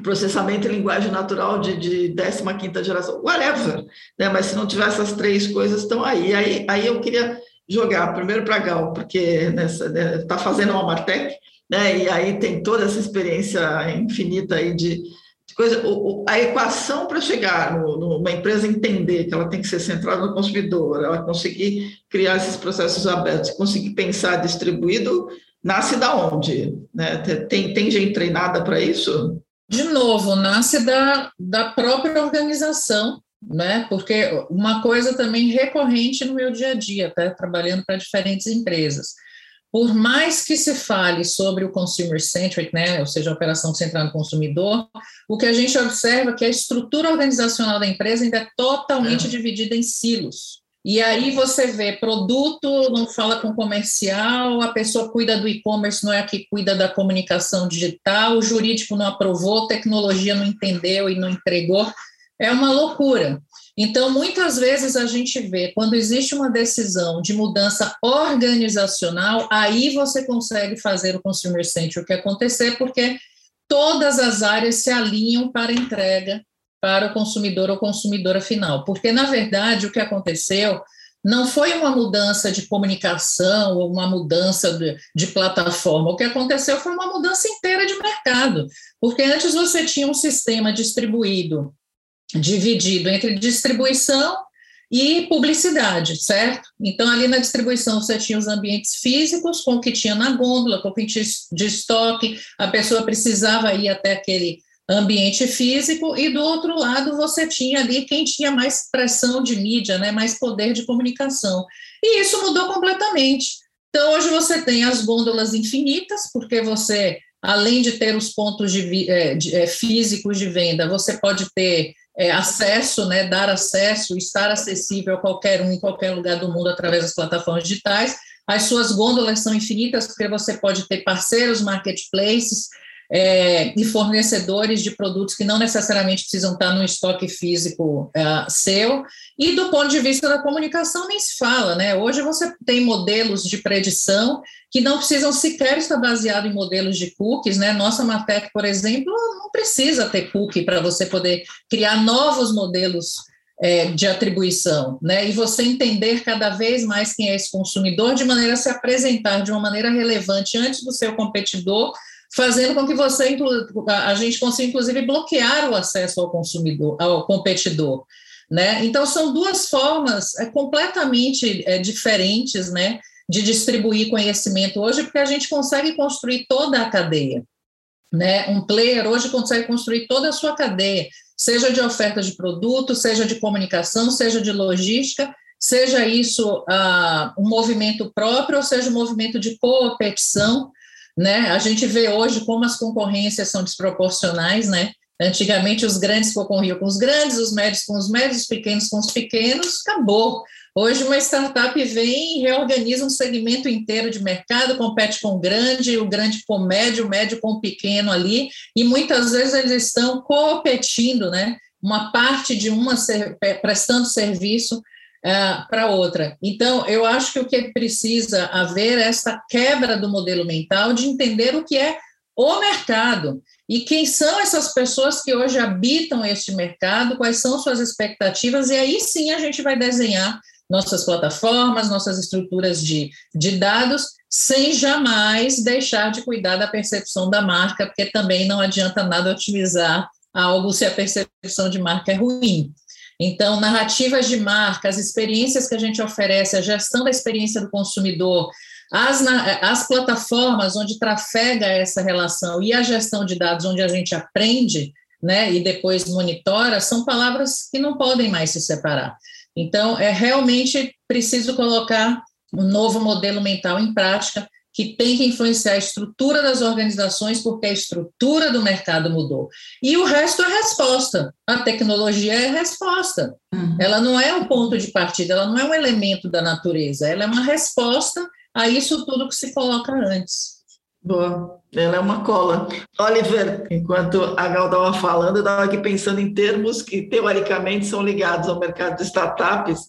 processamento em linguagem natural de, de 15ª geração, whatever, né? mas se não tiver essas três coisas, estão aí. aí. Aí eu queria jogar primeiro para a Gal, porque está né, tá fazendo uma Martech, né? e aí tem toda essa experiência infinita aí de, de coisa. O, a equação para chegar no, numa empresa entender que ela tem que ser centrada no consumidor, ela conseguir criar esses processos abertos, conseguir pensar distribuído, nasce da onde? Né? Tem, tem gente treinada para isso?
De novo, nasce da, da própria organização, né? Porque uma coisa também recorrente no meu dia a dia, até trabalhando para diferentes empresas. Por mais que se fale sobre o consumer centric, né, ou seja, a operação centrada no consumidor, o que a gente observa é que a estrutura organizacional da empresa ainda é totalmente é. dividida em silos. E aí você vê produto, não fala com comercial, a pessoa cuida do e-commerce, não é a que cuida da comunicação digital, o jurídico não aprovou, tecnologia não entendeu e não entregou. É uma loucura. Então, muitas vezes a gente vê, quando existe uma decisão de mudança organizacional, aí você consegue fazer o consumer centric acontecer, porque todas as áreas se alinham para entrega para o consumidor ou consumidora final. Porque, na verdade, o que aconteceu não foi uma mudança de comunicação ou uma mudança de, de, plataforma. O que aconteceu foi uma mudança inteira de mercado. Porque antes você tinha um sistema distribuído, dividido entre distribuição e publicidade, certo? Então, ali na distribuição, você tinha os ambientes físicos, com o que tinha na gôndola, com o que tinha de estoque, a pessoa precisava ir até aquele ambiente físico, e do outro lado você tinha ali quem tinha mais pressão de mídia, né, mais poder de comunicação. E isso mudou completamente. Então, hoje você tem as gôndolas infinitas, porque você, além de ter os pontos de, é, de, é, físicos de venda, você pode ter é, acesso, né, dar acesso, estar acessível a qualquer um em qualquer lugar do mundo através das plataformas digitais. As suas gôndolas são infinitas, porque você pode ter parceiros, marketplaces, é, e fornecedores de produtos que não necessariamente precisam estar no estoque físico é, seu. E do ponto de vista da comunicação, nem se fala, né? Hoje você tem modelos de predição que não precisam sequer estar baseados em modelos de cookies, né? Nossa Martech, por exemplo, não precisa ter cookie para você poder criar novos modelos é, de atribuição, né? E você entender cada vez mais quem é esse consumidor, de maneira a se apresentar de uma maneira relevante antes do seu competidor fazendo com que você, a gente consiga, inclusive, bloquear o acesso ao consumidor, ao competidor. Né? Então, são duas formas é, completamente é, diferentes né, de distribuir conhecimento hoje, porque a gente consegue construir toda a cadeia. Né? Um player hoje consegue construir toda a sua cadeia, seja de oferta de produto, seja de comunicação, seja de logística, seja isso ah, um movimento próprio, ou seja um movimento de competição, né? A gente vê hoje como as concorrências são desproporcionais, né? Antigamente os grandes concorriam com os grandes, os médios com os médios, os pequenos com os pequenos, acabou. Hoje uma startup vem e reorganiza um segmento inteiro de mercado, compete com o grande, o grande com o médio, o médio com o pequeno ali, e muitas vezes eles estão competindo, né? Uma parte de uma prestando serviço uh, para outra. Então, eu acho que o que precisa haver é essa quebra do modelo mental de entender o que é o mercado e quem são essas pessoas que hoje habitam este mercado, quais são suas expectativas, e aí sim a gente vai desenhar nossas plataformas, nossas estruturas de, de dados, sem jamais deixar de cuidar da percepção da marca, porque também não adianta nada otimizar algo se a percepção de marca é ruim. Então, narrativas de marca, as experiências que a gente oferece, a gestão da experiência do consumidor, as, as plataformas onde trafega essa relação e a gestão de dados onde a gente aprende, né, e depois monitora, são palavras que não podem mais se separar. Então, é realmente preciso colocar um novo modelo mental em prática que tem que influenciar a estrutura das organizações, porque a estrutura do mercado mudou. E o resto é resposta. A tecnologia é resposta. Uhum. Ela não é um ponto de partida, ela não é um elemento da natureza, ela é uma resposta a isso tudo que se coloca antes.
Boa, ela é uma cola. Oliver, enquanto a Gal estava falando, eu estava aqui pensando em termos que teoricamente são ligados ao mercado de startups,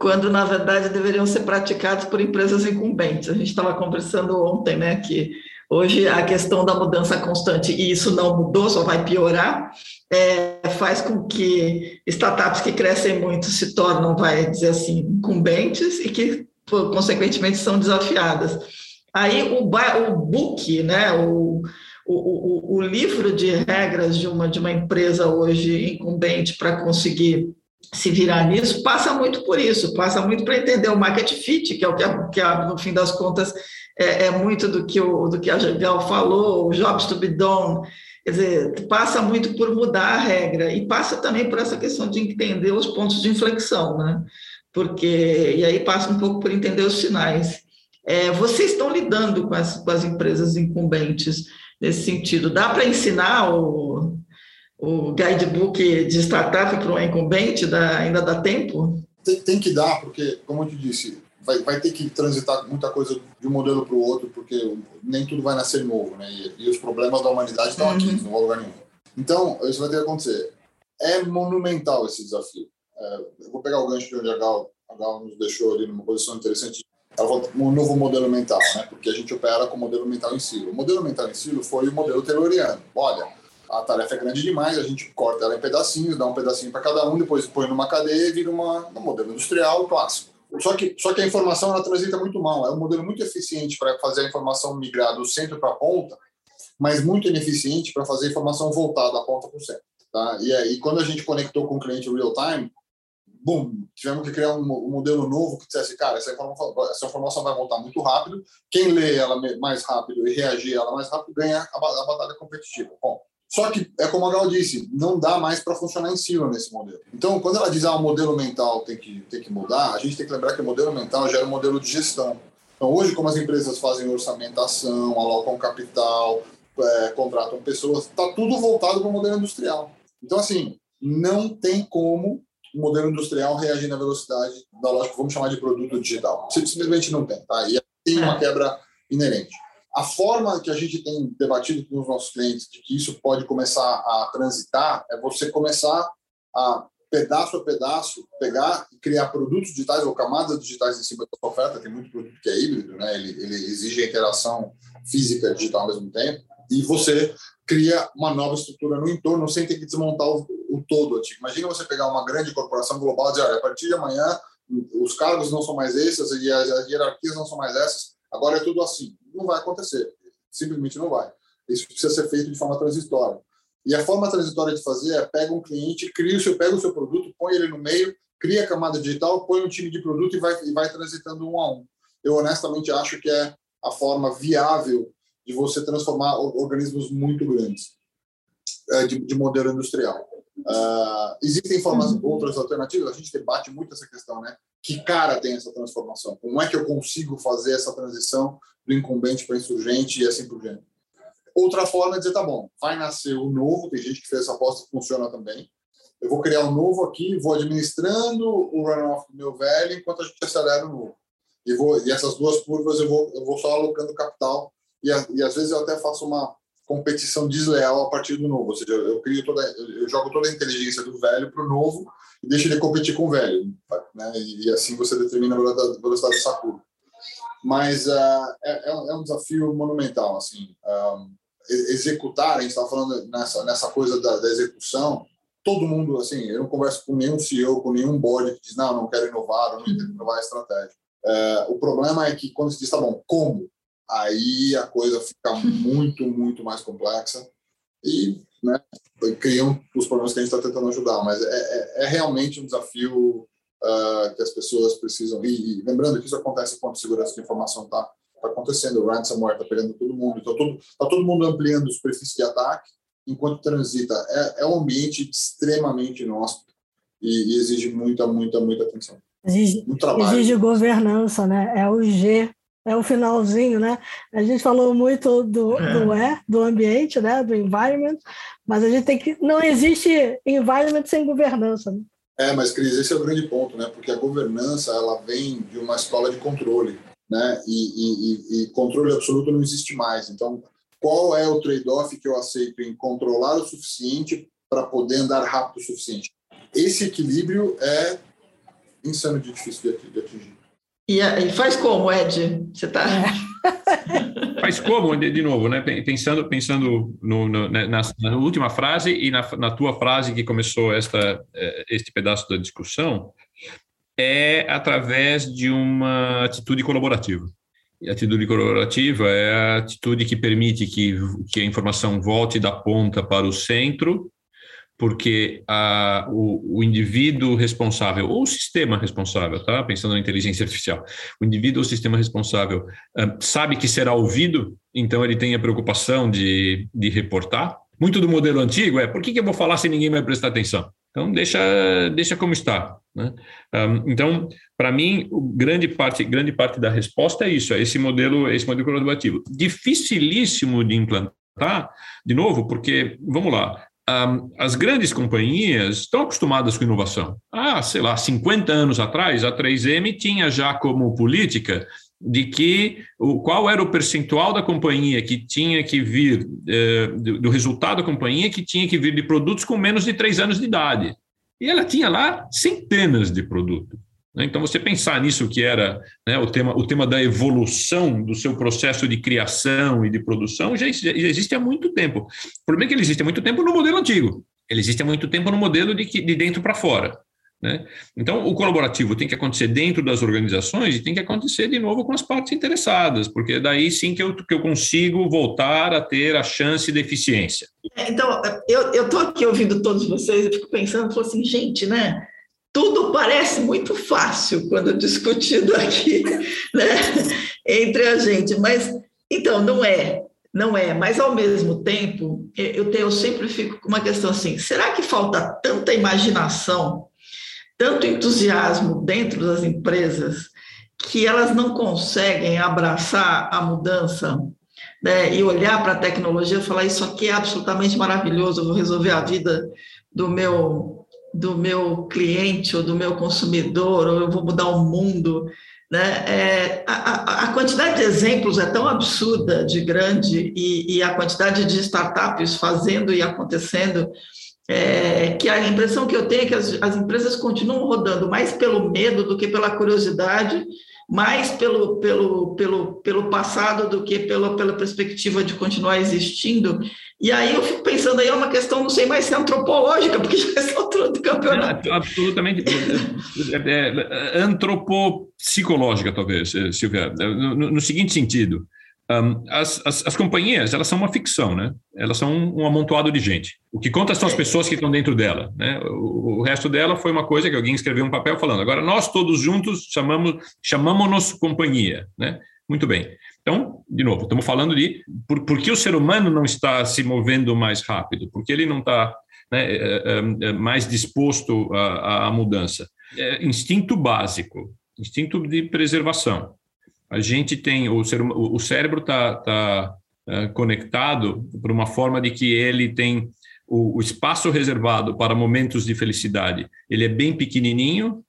quando na verdade deveriam ser praticados por empresas incumbentes. A gente estava conversando ontem, né, que hoje a questão da mudança constante, e isso não mudou, só vai piorar, é, faz com que startups que crescem muito se tornam, vai dizer assim, incumbentes e que, consequentemente, são desafiadas. Aí o, o book, né, o, o, o, livro de regras de uma, de uma empresa hoje incumbente para conseguir se virar nisso, passa muito por isso, passa muito para entender o market fit, que é o que, que no fim das contas é, é, muito do que, o, do que a Gal falou, o jobs to be done, quer dizer, passa muito por mudar a regra e passa também por essa questão de entender os pontos de inflexão, né? Porque, e aí passa um pouco por entender os sinais. É, vocês estão lidando com as, com as empresas incumbentes nesse sentido? Dá para ensinar o, o guidebook de startup para um incumbente? Dá, ainda dá tempo?
Tem, tem, que dar, porque, como eu te disse, vai, vai ter que transitar muita coisa de um modelo para o outro, porque nem tudo vai nascer novo, né? E, e os problemas da humanidade estão uhum. aqui, não vão lugar nenhum. Então, isso vai ter que acontecer. É monumental esse desafio. É, eu vou pegar o gancho de onde a Gal, a Gal nos deixou ali numa posição interessante. Ela falou um novo modelo mental, né? Porque a gente opera com o modelo mental em silo. O modelo mental em silo foi o modelo tayloriano. Olha, a tarefa é grande demais, a gente corta ela em pedacinhos, dá um pedacinho para cada um, depois põe numa cadeia e vira uma, um modelo industrial clássico. Só que, só que a informação ela transita muito mal. É um modelo muito eficiente para fazer a informação migrar do centro para a ponta, mas muito ineficiente para fazer a informação voltar da ponta para o centro. Tá? E aí, quando a gente conectou com o cliente real time, boom, tivemos que criar um, um, modelo novo que dissesse, cara, essa informação, essa informação vai voltar muito rápido, quem lê ela mais rápido e reagir ela mais rápido ganha a, a batalha competitiva. Bom, só que, é como a Gal disse, não dá mais para funcionar em silo nesse modelo. Então, quando ela diz que ah, o modelo mental tem que, tem que mudar, a gente tem que lembrar que o modelo mental gera um modelo de gestão. Então, hoje, como as empresas fazem orçamentação, alocam capital, é, contratam pessoas, está tudo voltado para o modelo industrial. Então, assim, não tem como o modelo industrial reagir na velocidade da lógica, vamos chamar de produto digital. Simplesmente não tem, tá? E tem uma é. quebra inerente. A forma que a gente tem debatido com os nossos clientes de que isso pode começar a transitar é você começar a pedaço a pedaço pegar e criar produtos digitais ou camadas digitais em cima da sua oferta. Tem muito produto que é híbrido, né? Ele, ele exige interação física e digital ao mesmo tempo. E você cria uma nova estrutura no entorno sem ter que desmontar o, o todo. Imagina você pegar uma grande corporação global e dizer, olha, a partir de amanhã os cargos não são mais esses e as hierarquias não são mais essas, agora é tudo assim. Não vai acontecer, simplesmente não vai. Isso precisa ser feito de forma transitória. E a forma transitória de fazer é pega um cliente, cria o seu, pega o seu produto, põe ele no meio, cria a camada digital, põe um time de produto e vai, e vai transitando um a um. Eu honestamente acho que é a forma viável de você transformar organismos muito grandes é, de, de modelo industrial. Uh, existem formas, uhum. outras alternativas, a gente debate muito essa questão, né? Que cara tem essa transformação? Como é que eu consigo fazer essa transição do incumbente para insurgente e assim por diante? Outra forma é dizer, tá bom, vai nascer o novo, tem gente que fez essa aposta que funciona também. Eu vou criar um novo aqui, vou administrando o runoff do meu velho enquanto a gente acelera o novo. E, vou, e essas duas curvas eu vou, eu vou só alocando capital e, a, e às vezes eu até faço uma competição desleal a partir do novo. Ou seja, eu crio toda, eu jogo toda a inteligência do velho para o novo e deixo ele competir com o velho, né? E, e assim você determina a velocidade, do Sakura. Mas uh, é, é, um desafio monumental, assim. Um, executar, a gente está falando nessa, nessa coisa da, da, execução, todo mundo, assim, eu não converso com nenhum CEO, com nenhum board que diz, não, não quero inovar, não quero inovar a estratégia. É, o problema é que quando se diz, tá bom, como? Aí a coisa fica muito, muito mais complexa e né, criam os problemas que a gente está tentando ajudar, mas é, é, é realmente um desafio uh, que as pessoas precisam, e, e, lembrando que isso acontece quando a segurança de informação está está acontecendo. O ransomware está pegando todo mundo. Então, todo, tá todo mundo ampliando a superfície de ataque enquanto transita. É, é um ambiente extremamente inóspito e, e exige muita, muita, muita atenção.
Exige, exige governança, né? É o G, é o finalzinho, né? A gente falou muito do, é. do E, do ambiente, né? Do environment, mas a gente tem que. Não existe environment sem governança. Né?
É, mas Cris, esse é o grande ponto, né? Porque a governança ela vem de uma escola de controle né? E, e, e, controle absoluto não existe mais. Então, qual é o trade-off que eu aceito em controlar o suficiente para poder andar rápido o suficiente? Esse equilíbrio é insano de difícil de atingir.
E, e faz como, Ed? Você está. [laughs]
faz como, de, novo, né? Pensando, pensando no, no, né, na, na, última frase e na, na tua frase que começou esta, eh, este pedaço da discussão, é através de uma atitude colaborativa. E a atitude colaborativa é a atitude que permite que, que a informação volte da ponta para o centro, porque a, o, o, indivíduo responsável, ou o sistema responsável, tá? pensando na inteligência artificial, o indivíduo ou o sistema responsável sabe que será ouvido, então ele tem a preocupação de, de reportar. Muito do modelo antigo é, por que, que eu vou falar se ninguém vai prestar atenção? Então, deixa, deixa como está. Né? Um, então, para mim, grande parte, grande parte da resposta é isso, é esse modelo, esse modelo colaborativo. Dificilíssimo de implantar, de novo, porque, vamos lá, as grandes companhias estão acostumadas com inovação. Ah, sei lá, 50 anos atrás, a 3M tinha já como política de que o, qual era o percentual da companhia que tinha que vir, eh, do, do, resultado da companhia que tinha que vir de produtos com menos de três anos de idade. E ela tinha lá centenas de produtos. Né? Então, você pensar nisso que era né, o, tema, o tema da evolução do seu processo de criação e de produção já, já existe há muito tempo. O problema é que ele existe há muito tempo no modelo antigo. Ele existe há muito tempo no modelo de, de dentro para fora. Né? Então, o colaborativo tem que acontecer dentro das organizações e tem que acontecer de novo com as partes interessadas, porque é daí sim que eu, que eu consigo voltar a ter a chance de eficiência.
É, então, eu estou aqui ouvindo todos vocês e fico pensando, assim, gente, né? Tudo parece muito fácil quando discutido aqui, [laughs] né? Entre a gente, mas então não é, não é. Mas ao mesmo tempo, eu, tenho, eu sempre fico com uma questão assim: será que falta tanta imaginação tanto entusiasmo dentro das empresas que elas não conseguem abraçar a mudança né, e olhar para a tecnologia e falar isso aqui é absolutamente maravilhoso, eu vou resolver a vida do meu do meu cliente ou do meu consumidor, ou eu vou mudar o mundo.
Né? É, a, a, quantidade de exemplos é tão absurda de grande e, e a quantidade de startups fazendo e acontecendo é, que a impressão que eu tenho é que as, as empresas continuam rodando mais pelo medo do que pela curiosidade mais pelo, pelo, pelo, pelo passado do que pela, pela perspectiva de continuar existindo. E aí eu fico pensando aí é uma questão, não sei mais se é antropológica, porque já é outro do campeonato.
É, absolutamente. É, é, é, antropopsicológica, talvez, eh, Silvia, no, no seguinte sentido. Um, as, as, as, companhias, elas são uma ficção, né? Elas são um, um amontoado de gente. O que conta são as pessoas que estão dentro dela, né? O, o, resto dela foi uma coisa que alguém escreveu um papel falando. Agora, nós todos juntos chamamos chamamos-nos companhia, né? Muito bem. Então, de novo, estamos falando de por, por que o ser humano não está se movendo mais rápido? Por que ele não está né, é, é, é mais disposto à, mudança? É instinto básico, instinto de preservação a gente tem o, ser, o cérebro está tá, é, conectado por uma forma de que ele tem o, o, espaço reservado para momentos de felicidade. Ele é bem pequenininho,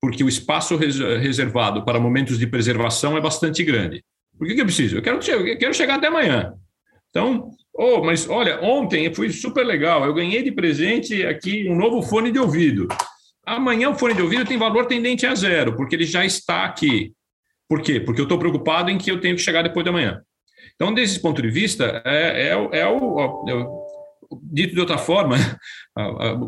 porque o espaço res, reservado para momentos de preservação é bastante grande. Por que, que eu preciso? Eu quero, eu quero chegar até amanhã. Então, oh, mas olha, ontem foi super legal. Eu ganhei de presente aqui um novo fone de ouvido. Amanhã o fone de ouvido tem valor tendente a zero, porque ele já está aqui. Por quê? Porque eu estou preocupado em que eu tenho que chegar depois de amanhã. Então, desse ponto de vista, é, é, é, o, é o, dito de outra forma, [laughs] a, a,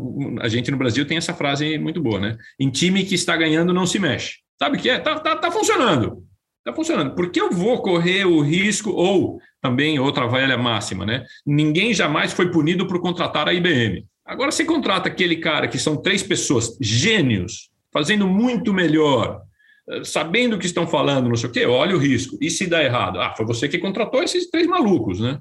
a, gente no Brasil tem essa frase muito boa, né? Em time que está ganhando, não se mexe. Sabe o que é? Tá, tá, tá funcionando. Tá funcionando. Por que eu vou correr o risco, ou também outra velha máxima, né? Ninguém jamais foi punido por contratar a IBM. Agora, você contrata aquele cara que são três pessoas, gênios, fazendo muito melhor, sabendo o que estão falando, não sei o quê, olha o risco. E se dá errado? Ah, foi você que contratou esses três malucos, né?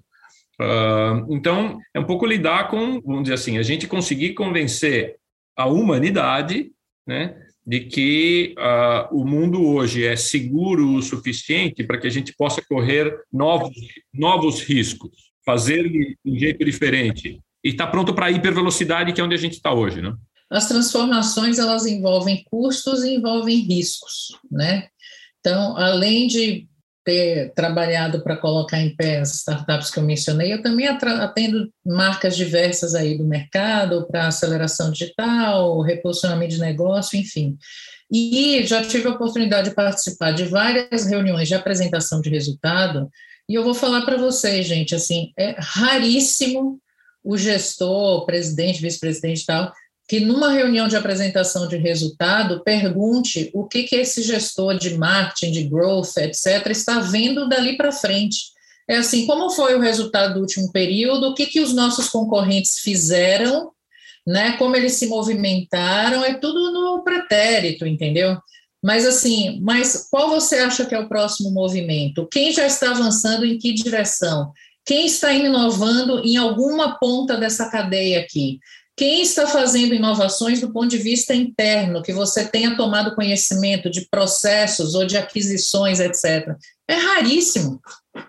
Uh, então, é um pouco lidar com, vamos dizer assim, a gente conseguir convencer a humanidade, né, de que uh, o mundo hoje é seguro o suficiente para que a gente possa correr novos, novos riscos, fazer de um jeito diferente e está pronto para a hipervelocidade que é onde a gente está hoje, né?
As transformações elas envolvem custos e envolvem riscos, né? Então, além de ter trabalhado para colocar em pé as startups que eu mencionei, eu também atendo marcas diversas aí do mercado para aceleração digital, reposicionamento de negócio, enfim. E já tive a oportunidade de participar de várias reuniões de apresentação de resultado, e eu vou falar para vocês, gente, assim, é raríssimo o gestor, presidente, vice-presidente e tal, que numa reunião de apresentação de resultado pergunte o que, que esse gestor de marketing, de growth, etc., está vendo dali para frente. É assim, como foi o resultado do último período, o que, que os nossos concorrentes fizeram, né, como eles se movimentaram, é tudo no pretérito, entendeu? Mas assim, mas qual você acha que é o próximo movimento? Quem já está avançando em que direção? Quem está inovando em alguma ponta dessa cadeia aqui? Quem está fazendo inovações do ponto de vista interno, que você tenha tomado conhecimento de processos ou de aquisições, etc. É raríssimo,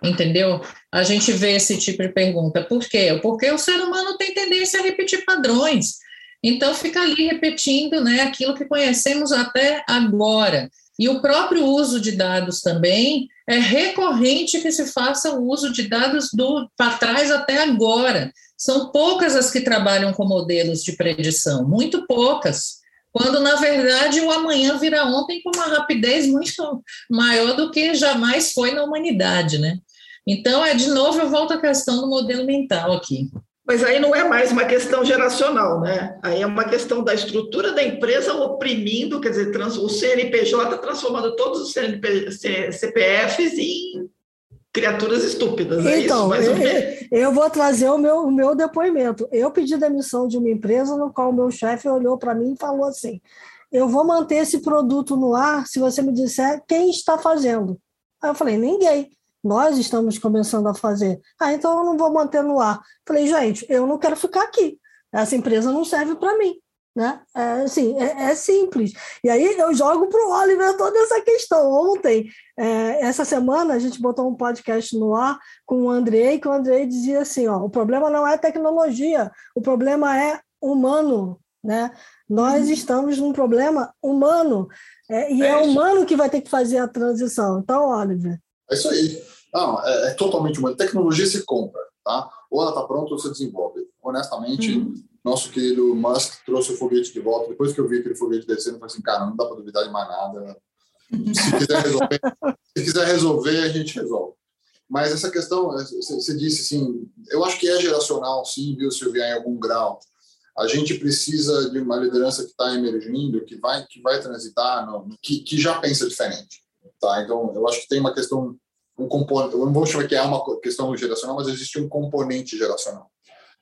entendeu? A gente vê esse tipo de pergunta. Por quê? Porque o ser humano tem tendência a repetir padrões. Então, fica ali repetindo né, aquilo que conhecemos até agora. E o próprio uso de dados também é recorrente que se faça o uso de dados do para trás até agora. São poucas as que trabalham com modelos de predição, muito poucas. Quando, na verdade, o amanhã vira ontem com uma rapidez muito maior do que jamais foi na humanidade, né? Então, é de novo, eu volto à questão do modelo mental aqui.
Mas aí não é mais uma questão geracional, né? Aí é uma questão da estrutura da empresa oprimindo, quer dizer, trans, o CNPJ transformando todos os CNP, CPFs em criaturas estúpidas. É
então, isso, eu, eu, vou trazer o meu, o meu depoimento. Eu pedi demissão de uma empresa no qual o meu chefe olhou para mim e falou assim: eu vou manter esse produto no ar se você me disser quem está fazendo. Aí eu falei: ninguém. Nós estamos começando a fazer. Ah, então eu não vou manter no ar. Falei, gente, eu não quero ficar aqui. Essa empresa não serve para mim. Né? É, assim, é, é, simples. E aí eu jogo para o Oliver toda essa questão. Ontem, é, essa semana, a gente botou um podcast no ar com o Andrei, que o Andrei dizia assim: ó, o problema não é tecnologia, o problema é humano. Né? Nós uhum. estamos num problema humano. É, e é, é humano que vai ter que fazer a transição. Então, Oliver.
É isso aí. Não, é, é totalmente humano. Tecnologia se compra, tá? Ou ela está pronta ou você desenvolve. Honestamente, uhum. Nosso querido Musk trouxe o foguete de volta. Depois que eu vi aquele foguete descendo, eu falei assim, cara, não dá para duvidar de mais nada. Se quiser resolver, se quiser resolver, a gente resolve. Mas essa questão, você disse assim, eu acho que é geracional, sim, viu, Silvia, em algum grau. A gente precisa de uma liderança que está emergindo, que vai, que vai transitar, no, que, que já pensa diferente. Tá? Então, eu acho que tem uma questão, um componente, eu não vou chamar que é uma questão geracional, mas existe um componente geracional.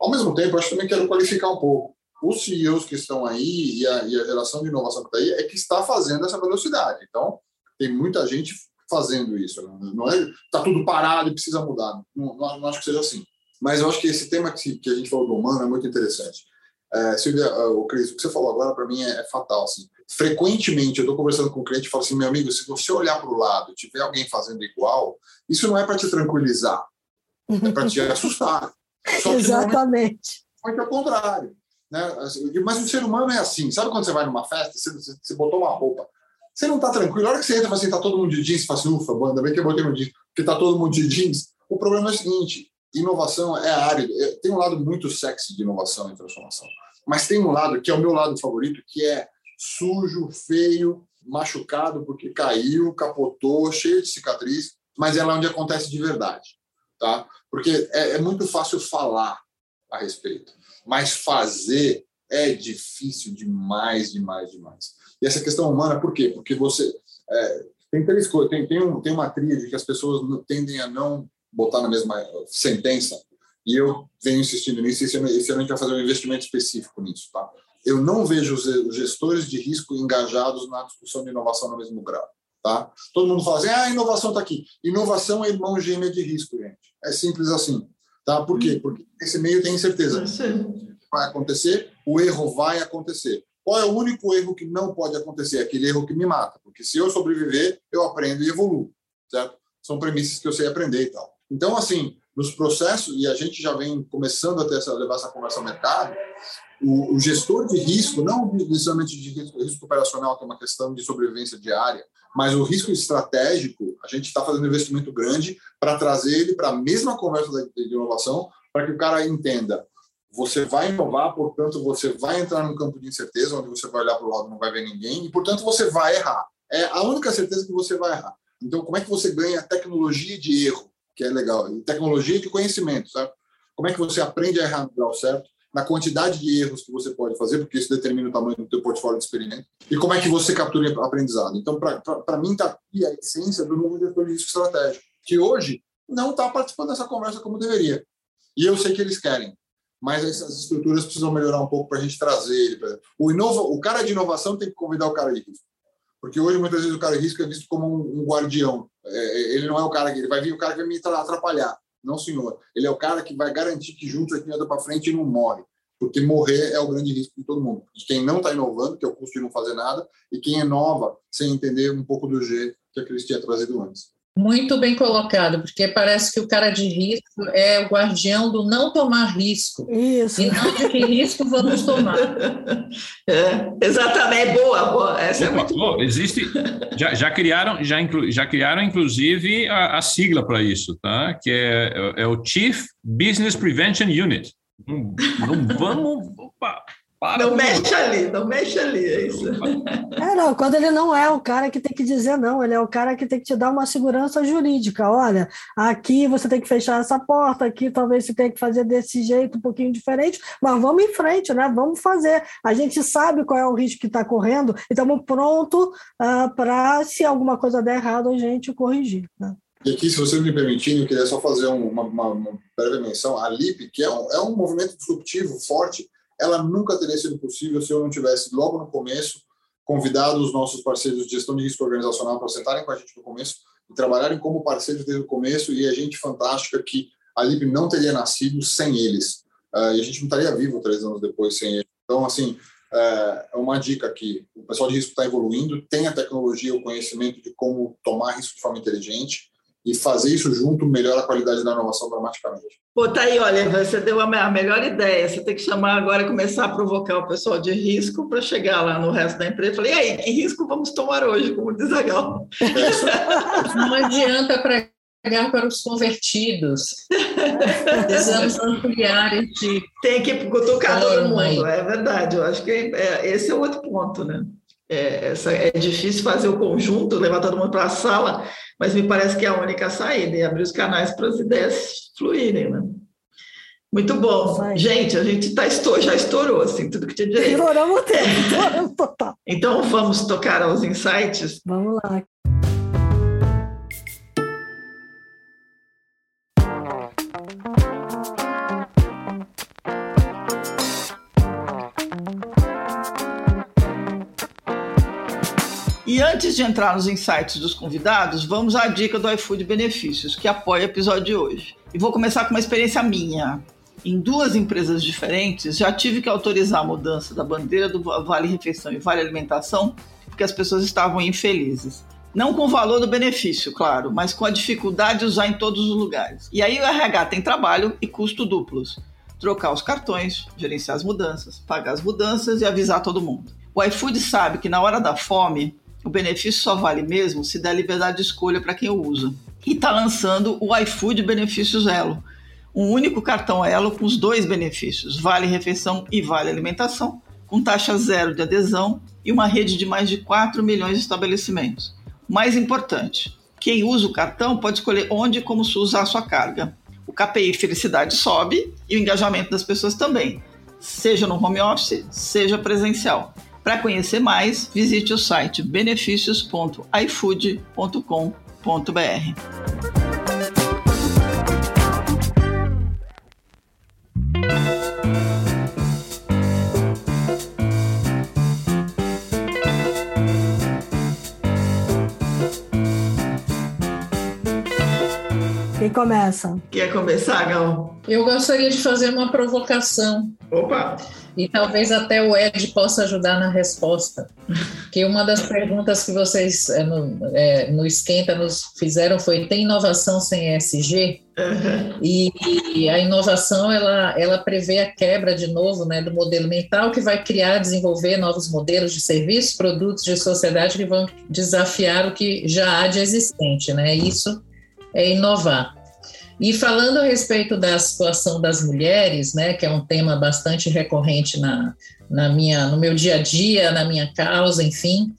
Ao mesmo tempo, acho que também quero qualificar um pouco. Os CEOs que estão aí e a, e a geração de inovação que está aí é que está fazendo essa velocidade. Então, tem muita gente fazendo isso. Né? Não é está tudo parado e precisa mudar. Não, não, não, acho que seja assim. Mas eu acho que esse tema que, que a gente falou do humano é muito interessante. É, Silvia, o Cris, o que você falou agora para mim é, é, fatal. Assim. Frequentemente eu estou conversando com o cliente e falo assim, meu amigo, se você olhar para o lado e tiver alguém fazendo igual, isso não é para te tranquilizar, é para te assustar.
Exatamente.
Foi ao contrário. Né? Assim, mas o ser humano é assim. Sabe quando você vai numa festa, você, você botou uma roupa, você não está tranquilo. A hora que você entra e assim, está todo mundo de jeans, você fala assim, ufa, ainda bem que eu botei no jeans, porque está todo mundo de jeans. O problema é o seguinte, inovação é árido. É, tem um lado muito sexy de inovação e transformação. Mas tem um lado, que é o meu lado favorito, que é sujo, feio, machucado porque caiu, capotou, cheio de cicatriz, mas é lá onde acontece de verdade. Tá? Porque é, é muito fácil falar a respeito, mas fazer é difícil demais, demais, demais. E essa questão humana, por quê? Porque você. É, tem três coisas. Tem, tem, um, tem uma tríade que as pessoas tendem a não botar na mesma sentença, e eu venho insistindo nisso. Esse ano, esse ano a gente vai fazer um investimento específico nisso. Tá? Eu não vejo os gestores de risco engajados na discussão de inovação no mesmo grau. Tá? Todo mundo fala assim: ah, a inovação está aqui. Inovação é irmão gêmea de risco, gente. É simples assim. Tá? Por quê? Porque esse meio tem certeza. Vai acontecer, o erro vai acontecer. Qual é o único erro que não pode acontecer? Aquele erro que me mata. Porque se eu sobreviver, eu aprendo e evoluo, certo? São premissas que eu sei aprender e tal. Então, assim, nos processos, e a gente já vem começando a ter essa, levar essa conversa ao mercado, o, o gestor de risco, não necessariamente de risco, risco operacional, que é uma questão de sobrevivência diária, mas o risco estratégico, a gente está fazendo um investimento grande para trazer ele para a mesma conversa de inovação, para que o cara entenda você vai inovar, portanto, você vai entrar num campo de incerteza, onde você vai olhar para o lado e não vai ver ninguém, e, portanto, você vai errar. É a única certeza que você vai errar. Então, como é que você ganha tecnologia de erro, que é legal, tecnologia de conhecimento, sabe? Como é que você aprende a errar no grau certo, na quantidade de erros que você pode fazer, porque isso determina o tamanho do seu portfólio de experimento, e como é que você captura aprendizado. Então, para mim, está aqui a essência do novo gestor de risco estratégico, que hoje não está participando dessa conversa como deveria. E eu sei que eles querem mas essas estruturas precisam melhorar um pouco para a gente trazer ele. O, inova, o cara de inovação tem que convidar o cara de risco. Porque hoje, muitas vezes, o cara risco é visto como um, guardião. É, é ele não é o cara que ele vai vir o cara que vai me atrapalhar. Não, senhor. Ele é o cara que vai garantir que juntos a gente anda para frente e não morre. Porque morrer é o grande risco de todo mundo. De quem não está inovando, que é o custo de não fazer nada, e quem inova sem entender um pouco do jeito que a Cris tinha trazido antes.
Muito bem colocado, porque parece que o cara de risco é o guardião do não tomar risco.
Isso.
E não de que risco vamos tomar. [laughs]
É, exatamente, boa, boa. Essa é Opa, é muito boa.
Existe, já, já, criaram, já, inclu, já criaram, inclusive, a, a sigla para isso, tá? que é, é o Chief Business Prevention Unit. Não, não vamos. Opa,
para não mexe ali, não mexe ali, é isso.
É, não, quando ele não é o cara que tem que dizer não, ele é o cara que tem que te dar uma segurança jurídica. Olha, aqui você tem que fechar essa porta, aqui talvez você tenha que fazer desse jeito um pouquinho diferente, mas vamos em frente, né? Vamos fazer. A gente sabe qual é o risco que está correndo e estamos prontos uh, ah, para, se alguma coisa der errado, a gente corrigir. Né?
E aqui, se você me permitir, eu queria só fazer uma, uma, uma breve menção. A LIP, que é um, é um movimento disruptivo forte, ela nunca teria sido possível se eu não tivesse, logo no começo, convidado os nossos parceiros de gestão de risco organizacional para sentarem com a gente no começo e trabalharem como parceiros desde o começo e a gente fantástica que a LIB não teria nascido sem eles. Uh, e a gente não estaria vivo três anos depois sem eles. Então, assim, é, é uma dica aqui. O pessoal de risco está evoluindo, tem a tecnologia, o conhecimento de como tomar risco de forma inteligente e fazer isso junto melhora a qualidade da inovação dramaticamente.
Pô, tá aí, olha, você deu a melhor ideia. Você tem que chamar agora e começar a provocar o pessoal de risco para chegar lá no resto da empresa. Falei, e aí, que risco vamos tomar hoje, como diz a Gal? [laughs]
Não adianta pregar para os convertidos. Precisamos ampliar este.
Tem que cutucar todo mundo, é verdade. Eu acho que é, esse é outro ponto, né? É, essa, é difícil fazer o conjunto, levar todo mundo para a sala, mas me parece que é a única saída, e abrir os canais para as ideias fluírem, né? Muito bom. Gente, a gente tá estourou, já estourou, assim, tudo que tinha direito.
Estouramos [laughs] o tempo, estouramos total.
Então, vamos tocar aos insights?
Vamos lá.
E antes de entrar nos insights dos convidados, vamos à dica do iFood Benefícios, que apoia o episódio de hoje. E vou começar com uma experiência minha. Em duas empresas diferentes, já tive que autorizar a mudança da bandeira do Vale Refeição e Vale Alimentação porque as pessoas estavam infelizes. Não com o valor do benefício, claro, mas com a dificuldade de usar em todos os lugares. E aí o RH tem trabalho e custo duplos. Trocar os cartões, gerenciar as mudanças, pagar as mudanças e avisar todo mundo. O iFood sabe que na hora da fome, o benefício só vale mesmo se der liberdade de escolha para quem o usa. E está lançando o iFood Benefícios Elo, um único cartão Elo com os dois benefícios, Vale Refeição e Vale Alimentação, com taxa zero de adesão e uma rede de mais de 4 milhões de estabelecimentos. Mais importante, quem usa o cartão pode escolher onde e como usar a sua carga. O KPI Felicidade sobe e o engajamento das pessoas também, seja no home office, seja presencial. Para conhecer mais, visite o site benefícios.ifood.com.br.
Quem começa?
Quer começar, Gal?
Eu gostaria de fazer uma provocação.
Opa!
E talvez até o Ed possa ajudar na resposta. Que uma das perguntas que vocês é, no, é, no Esquenta nos fizeram foi: tem inovação sem ESG?
Uhum.
E, e, a inovação ela, ela prevê a quebra de novo né, do modelo mental que vai criar, desenvolver novos modelos de serviços, produtos de sociedade que vão desafiar o que já há de existente. Né? Isso é inovar. E falando a respeito da situação das mulheres, né, que é um tema bastante recorrente na, na minha, no meu dia a dia, na minha causa, enfim,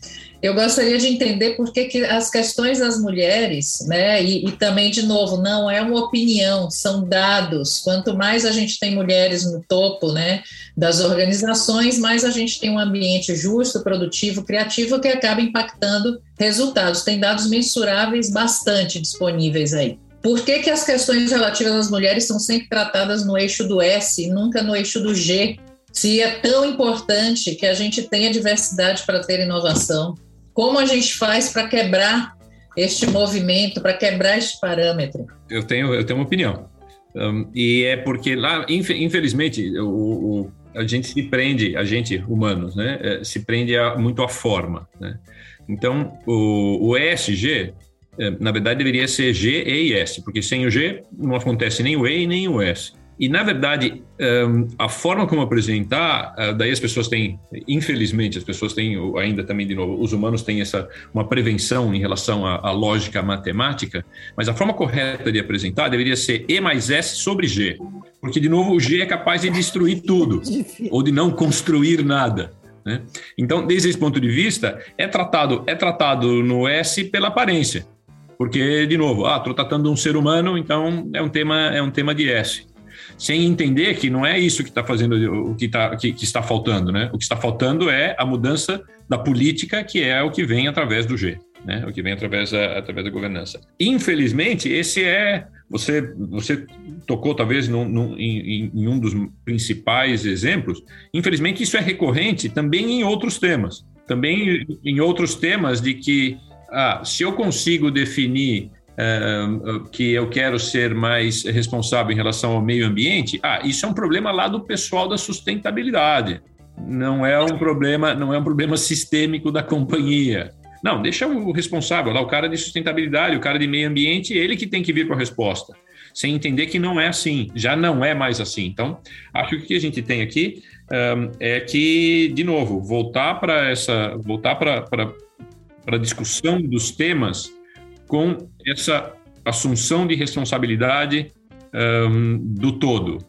eu gostaria de entender por que, que as questões das mulheres, né, e, e, também, de novo, não é uma opinião, são dados. Quanto mais a gente tem mulheres no topo né, das organizações, mais a gente tem um ambiente justo, produtivo, criativo, que acaba impactando resultados. Tem dados mensuráveis bastante disponíveis aí. Por que, que as questões relativas às mulheres são sempre tratadas no eixo do S e nunca no eixo do G? Se é tão importante que a gente tenha diversidade para ter inovação, como a gente faz para quebrar este movimento, para quebrar este parâmetro?
Eu tenho, eu tenho uma opinião. Um, e é porque lá, infelizmente, o, o, a gente se prende, a gente, humanos, né, é, se prende a, muito à forma. Né? Então, o, o ESG é, na verdade, deveria ser G, E e S, porque sem o G não acontece nem o E nem o S. E, na verdade, a forma como apresentar, ah, daí as pessoas têm, infelizmente, as pessoas têm ainda também, de novo, os humanos têm essa, uma prevenção em relação à, à lógica matemática, mas a forma correta de apresentar deveria ser E mais S sobre G, porque, de novo, o G é capaz de destruir [laughs] tudo, ou de não construir nada. Né? Então, desde esse ponto de vista, é tratado, é tratado no S pela aparência. Porque, de novo, ah, estou tratando de um ser humano, então é um tema, é um tema de S. Sem entender que não é isso que está fazendo, o que, tá, que, que está faltando, né? O que está faltando é a mudança da política, que é o que vem através do G, né? O que vem através da, através da governança. Infelizmente, esse é você, você tocou talvez em, em, um dos principais exemplos. Infelizmente, isso é recorrente também em outros temas. Também em outros temas de que ah, se eu consigo definir que eu quero ser mais responsável em relação ao meio ambiente, ah, isso é um problema lá do pessoal da sustentabilidade. Não é um problema, não é um problema sistêmico da companhia. Não, deixa o responsável lá, o cara de sustentabilidade, o cara de meio ambiente, ele que tem que vir com a resposta, sem entender que não é assim, já não é mais assim. Então, acho que o que a gente tem aqui um, é que, de novo, voltar para essa, voltar para a discussão dos temas com essa assunção de responsabilidade um, do todo.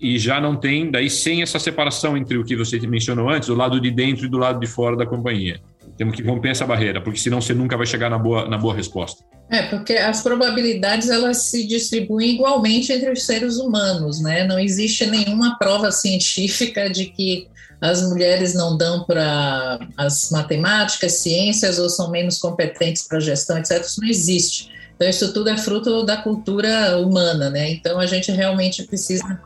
E já não tem, daí, sem essa separação entre o que você mencionou antes, o lado de dentro e do lado de fora da companhia. Temos que romper essa barreira, porque senão você nunca vai chegar na boa, na boa resposta.
É, porque as probabilidades elas se distribuem igualmente entre os seres humanos, né? Não existe nenhuma prova científica de que as mulheres não dão para as matemáticas, ciências ou são menos competentes para gestão, etc. Isso não existe. Então, isso tudo é fruto da cultura humana, né? Então, a gente realmente precisa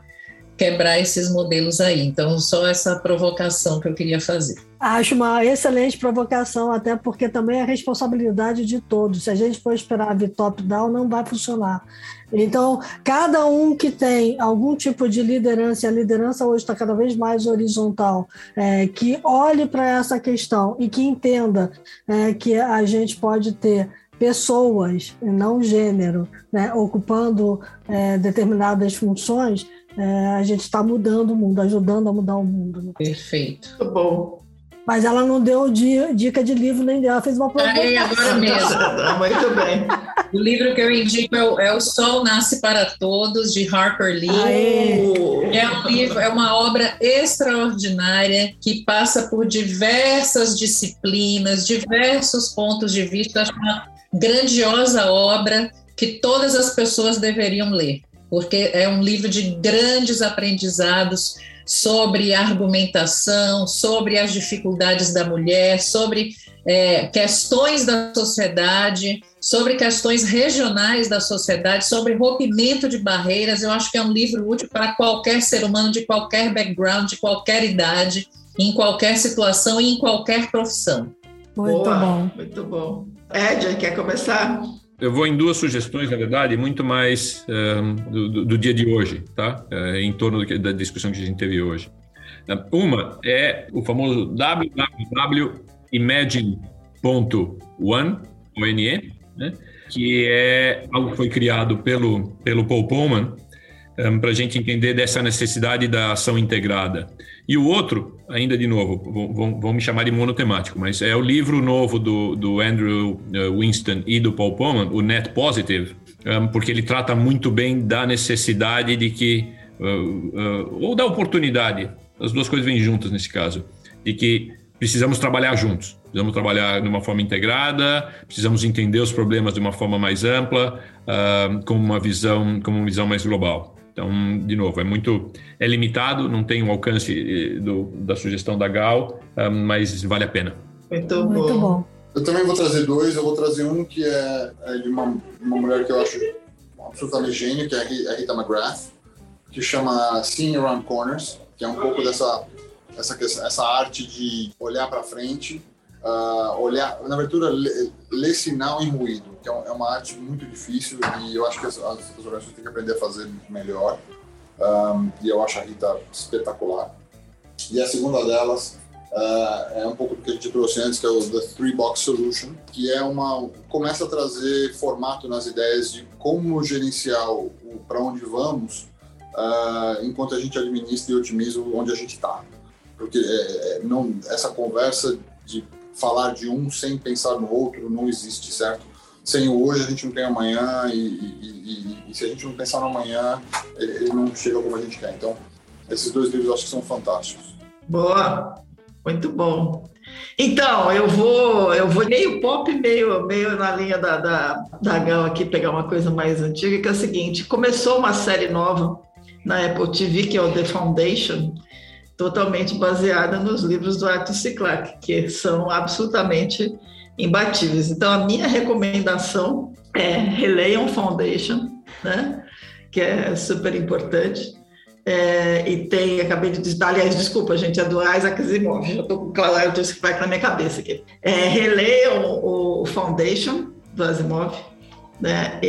quebrar esses modelos aí. Então, só essa provocação que eu queria fazer.
Acho uma excelente provocação, até porque também é responsabilidade de todos. Se a gente for esperar vir top-down, não vai funcionar. Então, cada um que tem algum tipo de liderança, e a liderança hoje está cada vez mais horizontal, é, que olhe para essa questão e que entenda é, que a gente pode ter pessoas, não gênero, né, ocupando é, determinadas funções, é, a gente está mudando o mundo, ajudando a mudar o mundo. Né?
Perfeito.
Muito bom.
Mas ela não deu dica de livro nem dela, fez uma
pergunta. Aí, agora mesmo. [laughs]
Muito bem.
O livro que eu indico é o, é o, Sol Nasce para Todos, de Harper Lee.
Aê.
É um livro, é uma obra extraordinária que passa por diversas disciplinas, diversos pontos de vista. Acho uma grandiosa obra que todas as pessoas deveriam ler porque é um livro de grandes aprendizados sobre argumentação, sobre as dificuldades da mulher, sobre é, questões da sociedade, sobre questões regionais da sociedade, sobre rompimento de barreiras. Eu acho que é um livro útil para qualquer ser humano de qualquer background, de qualquer idade, em qualquer situação e em qualquer profissão.
Muito Boa, bom. Muito bom. Ed, quer começar?
Eu vou em duas sugestões, na verdade, muito mais um, do, do, dia de hoje, tá? É, em torno do, da discussão que a gente teve hoje. Uma é o famoso www.imagine.one, ONE, né? que é algo que foi criado pelo, pelo Paul Pullman um, para a gente entender dessa necessidade da ação integrada. E o outro, ainda de novo, vão, vão me chamar de monotemático, mas é o livro novo do, do Andrew eh, Winston e do Paul Pullman, o Net Positive, porque ele trata muito bem da necessidade de que, uh, ou da oportunidade, as duas coisas vêm juntas nesse caso, de que precisamos trabalhar juntos, precisamos trabalhar de uma forma integrada, precisamos entender os problemas de uma forma mais ampla, uh, com uma visão, com uma visão mais global. Então, de novo, é muito é limitado, não tem o alcance eh, do, da sugestão da Gal, ah, mas vale a pena.
Muito, muito bom.
Eu também vou trazer dois. Eu vou trazer um que é, é de uma, uma mulher que eu acho absolutamente gênio, que é a Rita McGrath, que chama Seeing Around Corners, que é um pouco dessa essa, essa arte de olhar para frente uh, olhar, na abertura, ler, sinal em ruído, que é, é, uma arte muito difícil e eu acho que as, as, as organizações têm que aprender a fazer melhor. Um, e eu acho a Rita espetacular. E a segunda delas uh, é um pouco do que a gente trouxe antes, que é o The Three Box Solution, que é uma começa a trazer formato nas ideias de como gerenciar o, o para onde vamos, uh, enquanto a gente administra e otimiza onde a gente está. Porque é, não, essa conversa de falar de um sem pensar no outro não existe, certo? Sem o hoje a gente não tem amanhã e, e, e, e se a gente não pensar no amanhã, ele, ele, não chega como a gente quer. Então, esses dois livros eu acho que são fantásticos.
Boa, muito bom. Então, eu vou, eu vou meio pop, meio, meio na linha da, da, da Gal aqui, pegar uma coisa mais antiga, que é o seguinte: começou uma série nova na Apple TV, que é o The Foundation, totalmente baseada nos livros do Arthur C. Clarke, que são absolutamente imbatíveis. Então, a minha recomendação é releiam Foundation, né? que é super importante. É, e tem, acabei de dizer, aliás, desculpa, gente, é do Isaac Asimov, já estou com o Arthur C. Clarke na minha cabeça aqui. É, releiam o, o Foundation, do Asimov,
né,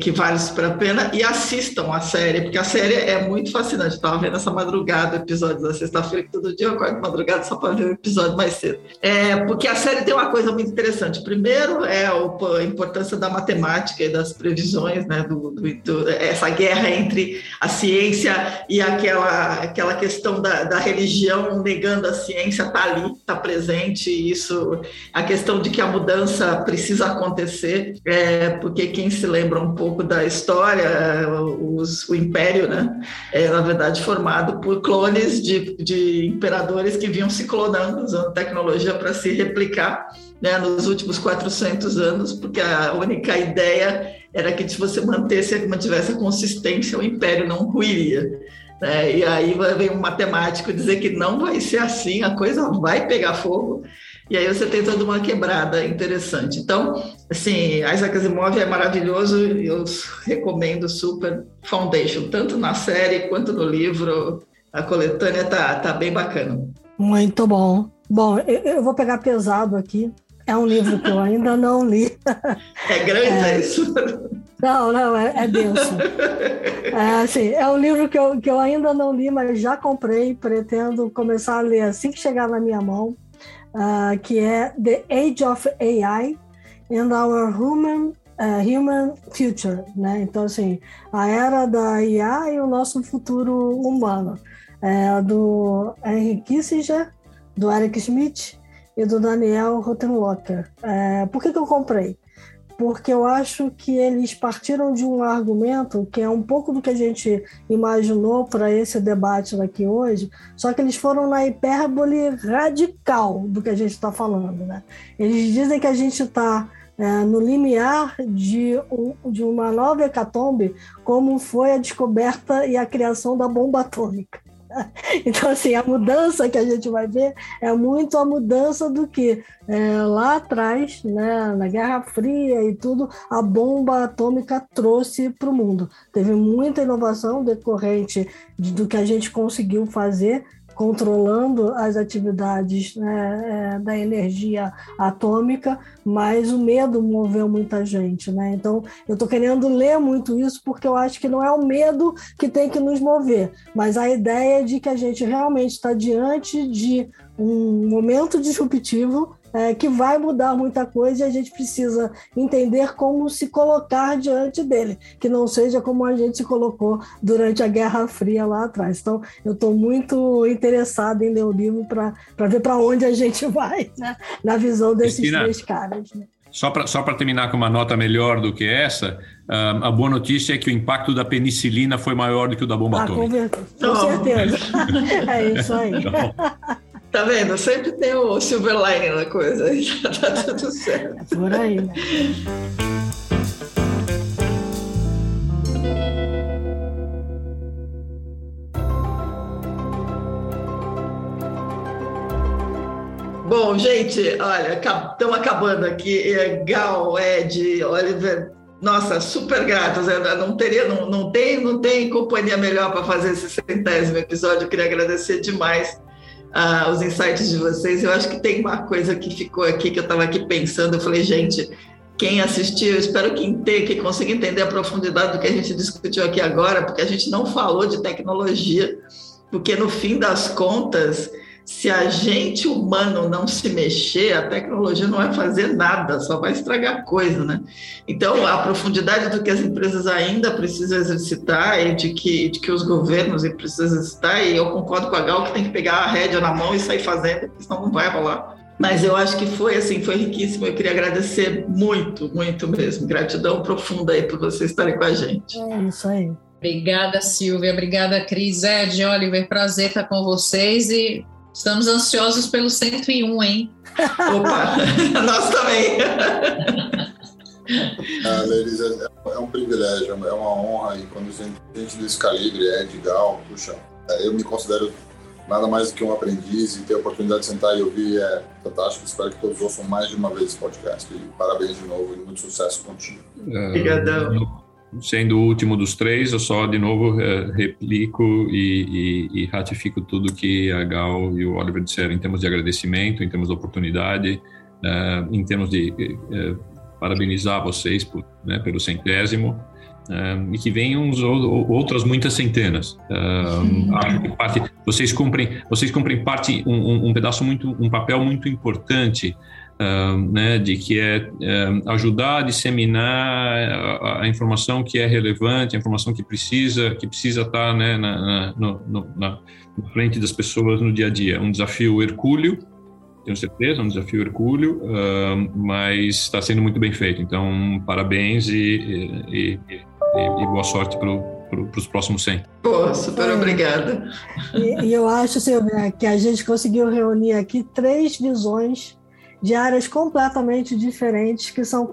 que vale super a pena, e assistam a série, porque a série é muito fascinante. Estava vendo essa madrugada o episódio da sexta-feira, que todo dia eu acordo madrugada só para ver o episódio mais cedo. É, porque a série tem uma coisa muito interessante. Primeiro é a importância da matemática e das previsões, né, do, do, do essa guerra entre a ciência e aquela, aquela questão da, da religião negando a ciência está ali, está presente, isso, a questão de que a mudança precisa acontecer, é, porque porque quem se lembra um pouco da história, os, o Império, né, é na verdade formado por clones de, de imperadores que vinham se clonando, usando tecnologia para se replicar né, nos últimos 400 anos, porque a única ideia era que se você mantesse, mantivesse a consistência, o Império não ruiria. Né? E aí vem um matemático dizer que não vai ser assim, a coisa vai pegar fogo. E aí você tem toda uma quebrada interessante. Então, assim, Isaac Asimov é maravilhoso, eu recomendo super Foundation, tanto na série quanto no livro. A coletânea tá, tá bem bacana.
Muito bom. Bom, eu vou pegar pesado aqui. É um livro que eu ainda não li.
É grande é, isso?
Não, não, é, é denso. É, assim, é um livro que eu, que eu ainda não li, mas já comprei, pretendo começar a ler assim que chegar na minha mão uh, que é The Age of AI and Our Human uh, Human Future, né? Então assim, a era da IA e o nosso futuro humano, é, do Henry Kissinger, do Eric Schmidt e do Daniel Rottenlocker. É, por que, que eu comprei? Porque eu acho que eles partiram de um argumento que é um pouco do que a gente imaginou para esse debate daqui hoje, só que eles foram na hipérbole radical do que a gente está falando. Né? Eles dizem que a gente está é, no limiar de, de uma nova hecatombe, como foi a descoberta e a criação da bomba atômica. [laughs] Então, assim, a mudança que a gente vai ver é muito a mudança do que é, lá atrás, né, na Guerra Fria e tudo, a bomba atômica trouxe para o mundo. Teve muita inovação decorrente do que a gente conseguiu fazer controlando as atividades né, é, da energia atômica, mas o medo moveu muita gente. Né? Então, eu estou querendo ler muito isso porque eu acho que não é o medo que tem que nos mover, mas a ideia de que a gente realmente está diante de um momento disruptivo é, que vai mudar muita coisa e a gente precisa entender como se colocar diante dele, que não seja como a gente se colocou durante a Guerra Fria lá atrás. Então, eu estou muito interessado em ler o livro para ver para onde a gente [laughs] vai, né? na visão desses Cristina, três caras. Né?
Só para só terminar com uma nota melhor do que essa, uh, a boa notícia é que o impacto da penicilina foi maior do que o da bomba ah, atômica.
Com, com certeza. [laughs] é isso aí. Então,
Tá vendo? Sempre tem o silver lining na coisa. tá [laughs] tudo certo.
É por aí.
Bom, gente, olha, estamos acabando aqui. Gal, Ed, Oliver, nossa, super gratos. Não teria, não, não tem, não tem companhia melhor para fazer esse centésimo episódio. Eu queria agradecer demais uh, os insights de vocês. Eu acho que tem uma coisa que ficou aqui que eu estava aqui pensando. Eu falei, gente, quem assistiu, espero que, entenda, que consiga entender a profundidade do que a gente discutiu aqui agora, porque a gente não falou de tecnologia, porque no fim das contas se a gente humano não se mexer, a tecnologia não vai fazer nada, só vai estragar coisa, né? Então, a profundidade do que as empresas ainda precisam exercitar e de que, de que os governos precisam exercitar, e eu concordo com a Gal que tem que pegar a rédea na mão e sair fazendo, senão não vai rolar. Mas eu acho que foi assim, foi riquíssimo. Eu queria agradecer muito, muito mesmo. Gratidão profunda aí por vocês estarem com a gente.
É isso aí.
Obrigada, Silvia. Obrigada, Cris. Ed, Oliver, prazer estar com vocês e Estamos ansiosos pelo 101, hein? [laughs]
Opa, [laughs] nós também.
Ah, Leris, é, é, um privilégio, é uma honra. E quando a gente, gente desse calibre, é de Gal, puxa, é, eu me considero nada mais do que um aprendiz e ter a oportunidade de sentar e ouvir é fantástico. Espero que todos ouçam mais de uma vez esse podcast. E parabéns de novo e muito sucesso contigo.
Obrigadão
sendo o último dos três, eu só de novo é, replico e, e, e, ratifico tudo que a Gal e o Oliver disseram em termos de agradecimento, em termos de oportunidade, é, em termos de é, parabenizar vocês por, né, pelo centésimo. Uh, e que venham outras muitas centenas. Acho que parte, vocês cumprem, vocês cumprem parte um, um, um pedaço muito, um papel muito importante né, de que é, ajudar a disseminar a, a, informação que é relevante, a informação que precisa, que precisa estar né, na, na, no, na, na, frente das pessoas no dia a dia. Um desafio hercúleo, tenho certeza, um desafio hercúleo, mas está sendo muito bem feito. Então, parabéns e, e, e, e boa sorte para para os próximos 100.
Pô, super é. obrigada.
E, e, eu acho, Silvia, que a gente conseguiu reunir aqui três visões de áreas completamente diferentes, que são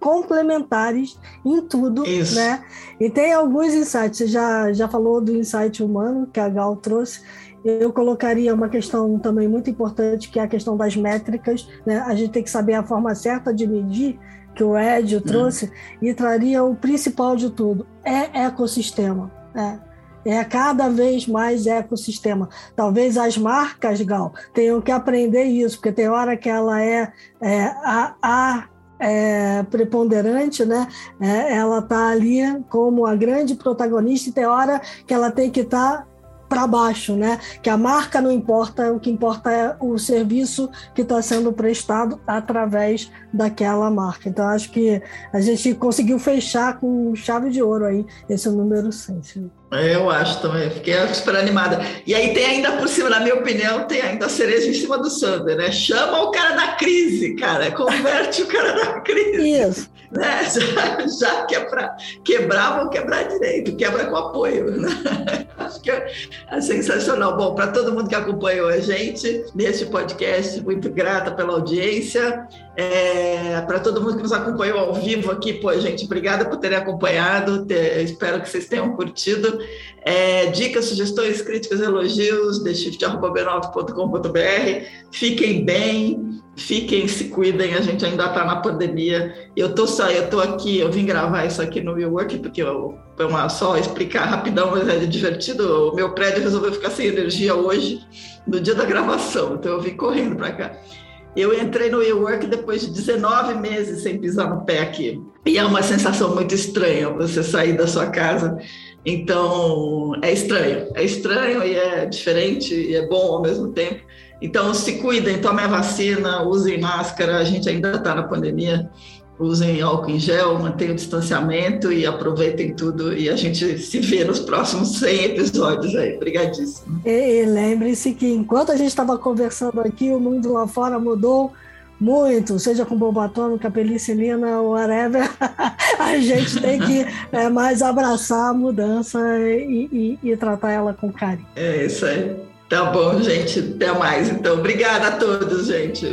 complementares em tudo, Isso. né? E tem alguns insights, você já, já falou do insight humano que a Gal trouxe, eu colocaria uma questão também muito importante, que é a questão das métricas, né? A gente tem que saber a forma certa de medir, que o Ed hum. trouxe, e traria o principal de tudo, é ecossistema, né? É cada vez mais ecossistema. Talvez as marcas, Gal, tenham que aprender isso, porque tem hora que ela é, é a, a é, preponderante, né? É, ela está ali como a grande protagonista e tem hora que ela tem que estar tá para baixo, né? Que a marca não importa, o que importa é o serviço que está sendo prestado através daquela marca. Então, acho que a gente conseguiu fechar com chave de ouro aí esse número 100.
Eu acho também, fiquei super animada. E aí tem ainda por cima, na minha opinião, tem ainda a cereja em cima do Sander, né? Chama o cara da crise, cara, converte o cara da crise. Isso. Né? [laughs] Já, já que é para quebrar, vão quebrar direito, quebra com apoio. Né? [laughs] Acho que é, é sensacional. Bom, para todo mundo que acompanhou a gente neste podcast, muito grata pela audiência. É, para todo mundo que nos acompanhou ao vivo aqui, pô, gente, obrigada por terem acompanhado. Ter, espero que vocês tenham curtido. É, dicas, sugestões, críticas, elogios, theshift.com.br. Fiquem bem, fiquem, se cuidem. A gente ainda está na pandemia. Eu tô só, eu tô aqui, eu vim gravar isso aqui no WeWork, porque eu, uma, só explicar rapidão, mas é divertido. O meu prédio resolveu ficar sem energia hoje, no dia da gravação, então eu vim correndo para cá. Eu entrei no WeWork depois de 19 meses sem pisar no pé aqui. E é uma sensação muito estranha você sair da sua casa. Então, é estranho. É estranho e é diferente e é bom ao mesmo tempo. Então, se cuidem, tomem a vacina, usem máscara. A gente ainda está na pandemia usem álcool em gel, mantenham o distanciamento e aproveitem tudo. E a gente se vê nos próximos 100 episódios aí. Obrigadíssimo.
E, e lembre-se que enquanto a gente estava conversando aqui, o mundo lá fora mudou muito, seja com bomba atômica, penicilina, whatever, [laughs] a gente tem que é, mais abraçar a mudança e, e, e tratar ela com carinho.
É isso aí. Tá bom, gente. Até mais. Então, obrigada a todos, gente.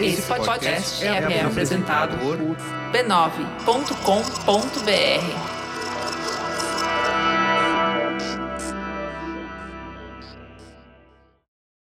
Esse podcast é, é apresentado por b9.com.br.